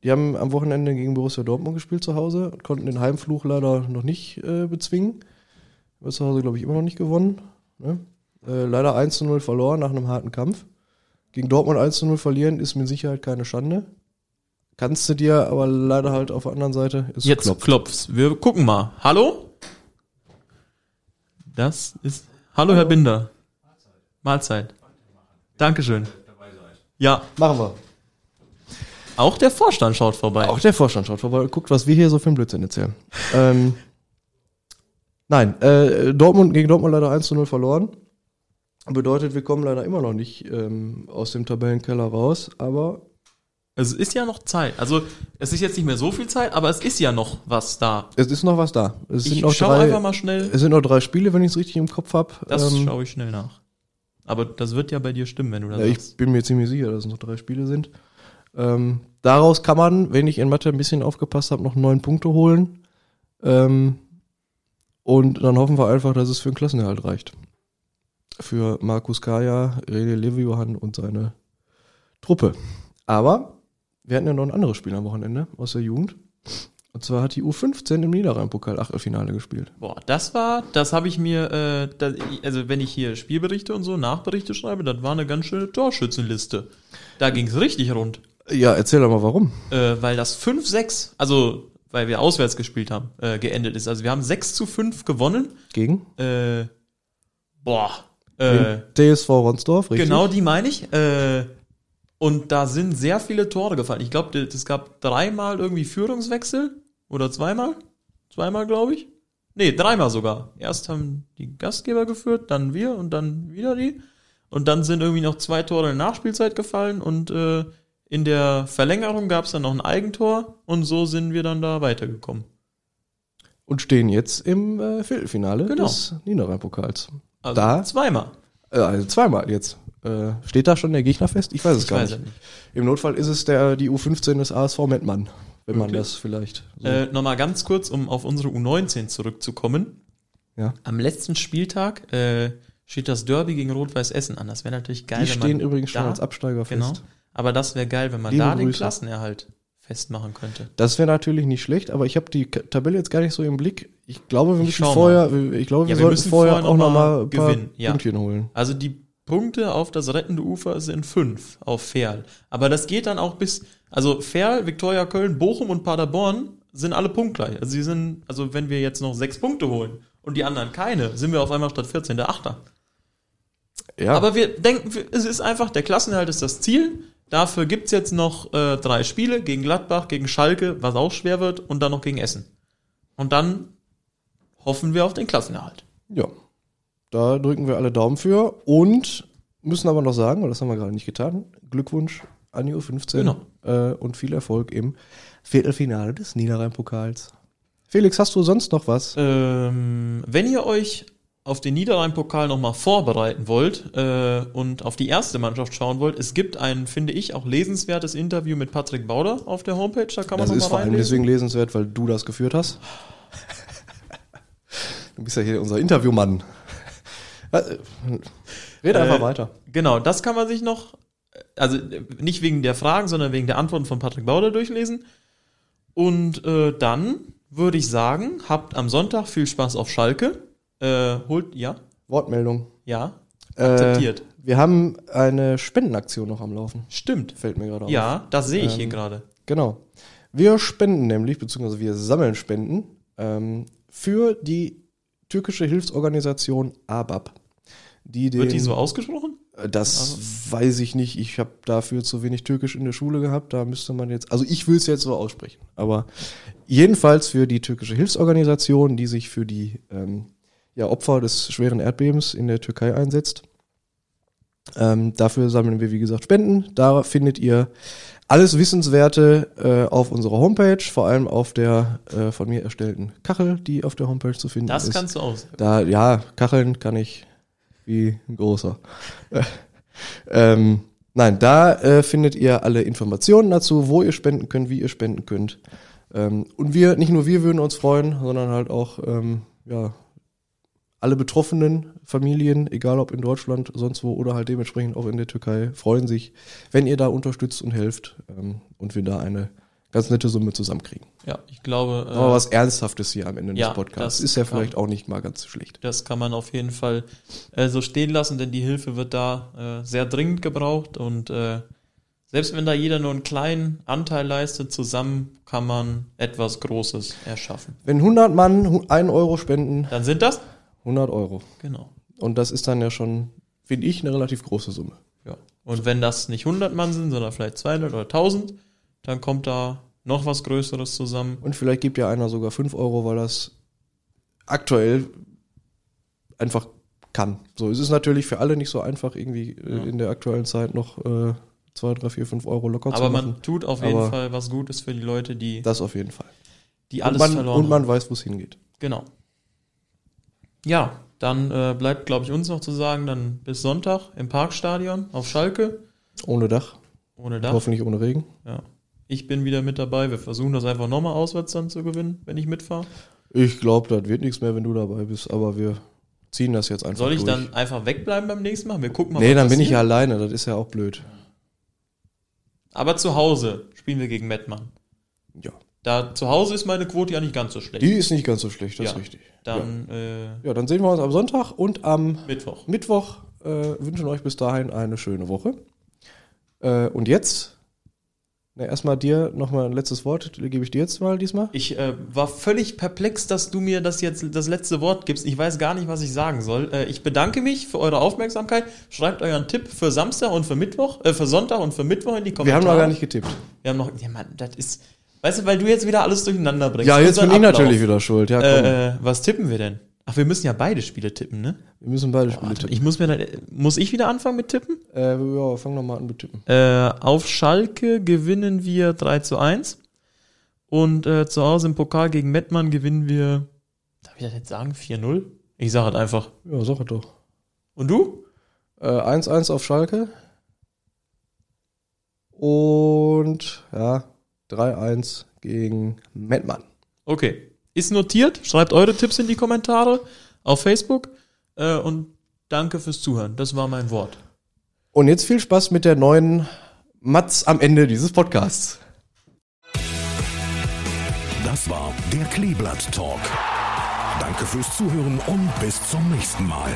die haben am Wochenende gegen Borussia Dortmund gespielt zu Hause und konnten den Heimfluch leider noch nicht äh, bezwingen. Haben zu Hause, glaube ich, immer noch nicht gewonnen. Ne? Äh, leider 1 zu 0 verloren nach einem harten Kampf. Gegen Dortmund 1 zu 0 verlieren ist mit Sicherheit keine Schande. Kannst du dir aber leider halt auf der anderen Seite ist Jetzt klopft. klopft's. Wir gucken mal. Hallo? Das ist. Hallo, Herr Binder. Mahlzeit. Dankeschön. Ja, Machen wir. auch der Vorstand schaut vorbei. Auch der Vorstand schaut vorbei und guckt, was wir hier so für einen Blödsinn erzählen. ähm, nein, äh, Dortmund gegen Dortmund leider 1 zu 0 verloren. Bedeutet, wir kommen leider immer noch nicht ähm, aus dem Tabellenkeller raus, aber Es ist ja noch Zeit. Also, es ist jetzt nicht mehr so viel Zeit, aber es ist ja noch was da. es ist noch was da. Es sind Ich noch schaue drei, einfach mal schnell. Es sind noch drei Spiele, wenn ich es richtig im Kopf habe. Das ähm, schaue ich schnell nach. Aber das wird ja bei dir stimmen, wenn du das ja, sagst. ich bin mir ziemlich sicher, dass es noch drei Spiele sind. Ähm, daraus kann man, wenn ich in Mathe ein bisschen aufgepasst habe, noch neun Punkte holen. Ähm, und dann hoffen wir einfach, dass es für den Klassenerhalt reicht. Für Markus Kaya, Rene Levi-Johann und seine Truppe. Aber wir hatten ja noch ein anderes Spiel am Wochenende aus der Jugend. Und zwar hat die U15 im Niederrhein-Pokal Achtelfinale gespielt. Boah, das war, das habe ich mir, äh, da, also wenn ich hier Spielberichte und so, Nachberichte schreibe, das war eine ganz schöne Torschützenliste. Da ging's richtig rund. Ja, erzähl doch mal warum. Äh, weil das 5-6, also weil wir auswärts gespielt haben, äh, geendet ist. Also wir haben 6 zu 5 gewonnen. Gegen Äh, boah. Äh, den TSV Ronsdorf, richtig? Genau, die meine ich. Äh, und da sind sehr viele Tore gefallen. Ich glaube, es gab dreimal irgendwie Führungswechsel. Oder zweimal? Zweimal, glaube ich. Nee, dreimal sogar. Erst haben die Gastgeber geführt, dann wir und dann wieder die. Und dann sind irgendwie noch zwei Tore in der Nachspielzeit gefallen und äh, in der Verlängerung gab es dann noch ein Eigentor und so sind wir dann da weitergekommen. Und stehen jetzt im äh, Viertelfinale Genau. des Niederrhein-Pokals. Also Da? zweimal. Äh, also zweimal jetzt. Äh, steht da schon der Gegner fest? Ich weiß es Ich gar weiß nicht. nicht. Im Notfall ist es der, die U15 des ASV Mettmann, wenn man Wirklich? das vielleicht so. Äh, Nochmal ganz kurz, um auf unsere U19 zurückzukommen. ja. Am letzten Spieltag äh, steht das Derby gegen Rot-Weiß Essen an. Das wäre natürlich geil, Die wenn stehen man übrigens schon da, als Absteiger Genau. fest. Aber das wäre geil, wenn man Liebe da den Grüße. Klassenerhalt festmachen könnte. Das wäre natürlich nicht schlecht, aber ich habe die Tabelle jetzt gar nicht so im Blick. Ich glaube, wir Ich müssen vorher, ich glaube, wir, Ja, wir sollten müssen vorher vorher auch noch noch ein ja. Pünktchen holen. Also die Punkte auf das rettende Ufer sind fünf auf Ferl. Aber das geht dann auch bis, also Ferl, Viktoria Köln, Bochum und Paderborn sind alle punktgleich. Also sie sind, also wenn wir jetzt noch sechs Punkte holen und die anderen keine, sind wir auf einmal statt 14 der Achter. Ja, Aber wir denken, es ist einfach, der Klassenerhalt ist das Ziel. Dafür gibt's jetzt noch äh, drei Spiele gegen Gladbach, gegen Schalke, was auch schwer wird, und dann noch gegen Essen. Und dann hoffen wir auf den Klassenerhalt. ja, da drücken wir alle Daumen für und müssen aber noch sagen, weil das haben wir gerade nicht getan, Glückwunsch an die U15 Genau. äh, und viel Erfolg im Viertelfinale des Niederrhein-Pokals. Felix, hast du sonst noch was? Ähm, wenn ihr euch auf den Niederrhein-Pokal nochmal vorbereiten wollt äh, und auf die erste Mannschaft schauen wollt, es gibt ein, finde ich, auch lesenswertes Interview mit Patrick Bauder auf der Homepage, da kann man Das ist vor allem deswegen lesenswert, weil du das geführt hast. Du bist ja hier unser Interviewmann. Äh, Red einfach Äh, weiter. Genau, das kann man sich noch, also äh, nicht wegen der Fragen, sondern wegen der Antworten von Patrick Bauder durchlesen. Und äh, dann würde ich sagen, habt am Sonntag viel Spaß auf Schalke. Äh, holt, ja, Wortmeldung. ja, Äh, akzeptiert. wir haben eine Spendenaktion noch am Laufen. Stimmt. Fällt mir gerade auf. Ja, das sehe ich hier Ähm, gerade. Genau. Wir spenden nämlich, beziehungsweise wir sammeln Spenden ähm, für die türkische Hilfsorganisation ABAP. Die den, Wird die so ausgesprochen? Das weiß ich nicht. Ich habe dafür zu wenig Türkisch in der Schule gehabt. Da müsste man jetzt, also ich will es jetzt so aussprechen. Aber jedenfalls für die türkische Hilfsorganisation, die sich für die ähm, ja, Opfer des schweren Erdbebens in der Türkei einsetzt. Ähm, dafür sammeln wir, wie gesagt, Spenden. Da findet ihr alles Wissenswerte äh, auf unserer Homepage, vor allem auf der äh, von mir erstellten Kachel, die auf der Homepage zu finden Das ist. kannst du aus. Da, ja, Kacheln kann ich wie ein großer. Äh, ähm, nein, da äh, findet ihr alle Informationen dazu, wo ihr spenden könnt, wie ihr spenden könnt. Ähm, und wir, nicht nur wir würden uns freuen, sondern halt auch, ähm, ja, alle betroffenen Familien, egal ob in Deutschland, sonst wo oder halt dementsprechend auch in der Türkei, freuen sich, wenn ihr da unterstützt und helft ähm, und wir da eine ganz nette Summe zusammenkriegen. Ja, ich glaube, äh, Aber was Ernsthaftes hier am Ende ja, des Podcasts das ist ja kann- vielleicht auch nicht mal ganz so schlecht. das kann man auf jeden Fall äh, so stehen lassen, denn die Hilfe wird da äh, sehr dringend gebraucht und äh, selbst wenn da jeder nur einen kleinen Anteil leistet, zusammen kann man etwas Großes erschaffen. Wenn 100 Mann hu- 1 Euro spenden, Dann sind das 100 Euro. genau. Und das ist dann ja schon, finde ich, eine relativ große Summe. Ja. Und wenn das nicht 100 Mann sind, sondern vielleicht 200 oder 1000, dann kommt da noch was Größeres zusammen. Und vielleicht gibt ja einer sogar 5 Euro, weil das aktuell einfach kann. So, es ist natürlich für alle nicht so einfach, irgendwie äh, Ja. in der aktuellen Zeit noch äh, 2, 3, 4, 5 Euro locker Aber zu machen. man tut auf jeden Aber- Fall was Gutes für die Leute, die, das auf jeden Fall. die Und alles man, verloren und man haben. weiß, wo es hingeht. Genau. Ja, dann äh, bleibt, glaube ich, uns noch zu sagen, dann bis Sonntag im Parkstadion auf Schalke. Ohne Dach, Ohne Dach. hoffentlich ohne Regen. Ja. Ich bin wieder mit dabei. Wir versuchen das einfach nochmal auswärts dann zu gewinnen, wenn ich mitfahre. Ich glaube, das wird nichts mehr, wenn du dabei bist, aber wir ziehen das jetzt einfach Soll ich durch. dann einfach wegbleiben beim nächsten Mal? Wir gucken mal. Nee, dann bin ich ja alleine, das ist ja auch blöd. Aber zu Hause spielen wir gegen Mettmann. Ja. Da zu Hause ist meine Quote ja nicht ganz so schlecht. Die ist nicht ganz so schlecht, das Ja. ist richtig. dann äh, Ja, dann sehen wir uns am Sonntag und am Mittwoch. Mittwoch. Äh, wünschen euch bis dahin eine schöne Woche. Äh, und jetzt, na, erstmal dir nochmal ein letztes Wort, gebe ich dir jetzt mal diesmal. Ich äh, war völlig perplex, dass du mir das jetzt das letzte Wort gibst. Ich weiß gar nicht, was ich sagen soll. Äh, ich bedanke mich für eure Aufmerksamkeit. Schreibt euren Tipp für Samstag und für Mittwoch, äh, für Sonntag und für Mittwoch in die Wir Kommentare. haben noch gar nicht getippt. Wir haben noch. Ja, Mann, das ist. Weißt du, weil du jetzt wieder alles durcheinander bringst. Ja, jetzt bin ich natürlich wieder schuld. Ja, komm. Äh, äh, was tippen wir denn? Ach, wir müssen ja beide Spiele tippen, ne? wir müssen beide Spiele Warte, tippen. ich muss mir dann, muss ich wieder anfangen mit tippen? Äh, ja, fang noch mal an mit tippen. Äh, auf Schalke gewinnen wir 3 zu 1. Und äh, zu Hause im Pokal gegen Mettmann gewinnen wir, darf ich das jetzt sagen, 4-0? Ich sage halt einfach. Ja, sag es doch. Und du? Äh, 1-1 auf Schalke. Und ja, 3-1 gegen Mettmann. Okay. Ist notiert. Schreibt eure Tipps in die Kommentare auf Facebook. Äh, und danke fürs Zuhören. Das war mein Wort. Und jetzt viel Spaß mit der neuen Matz am Ende dieses Podcasts. Das war der Kleeblatt Talk. Danke fürs Zuhören und bis zum nächsten Mal.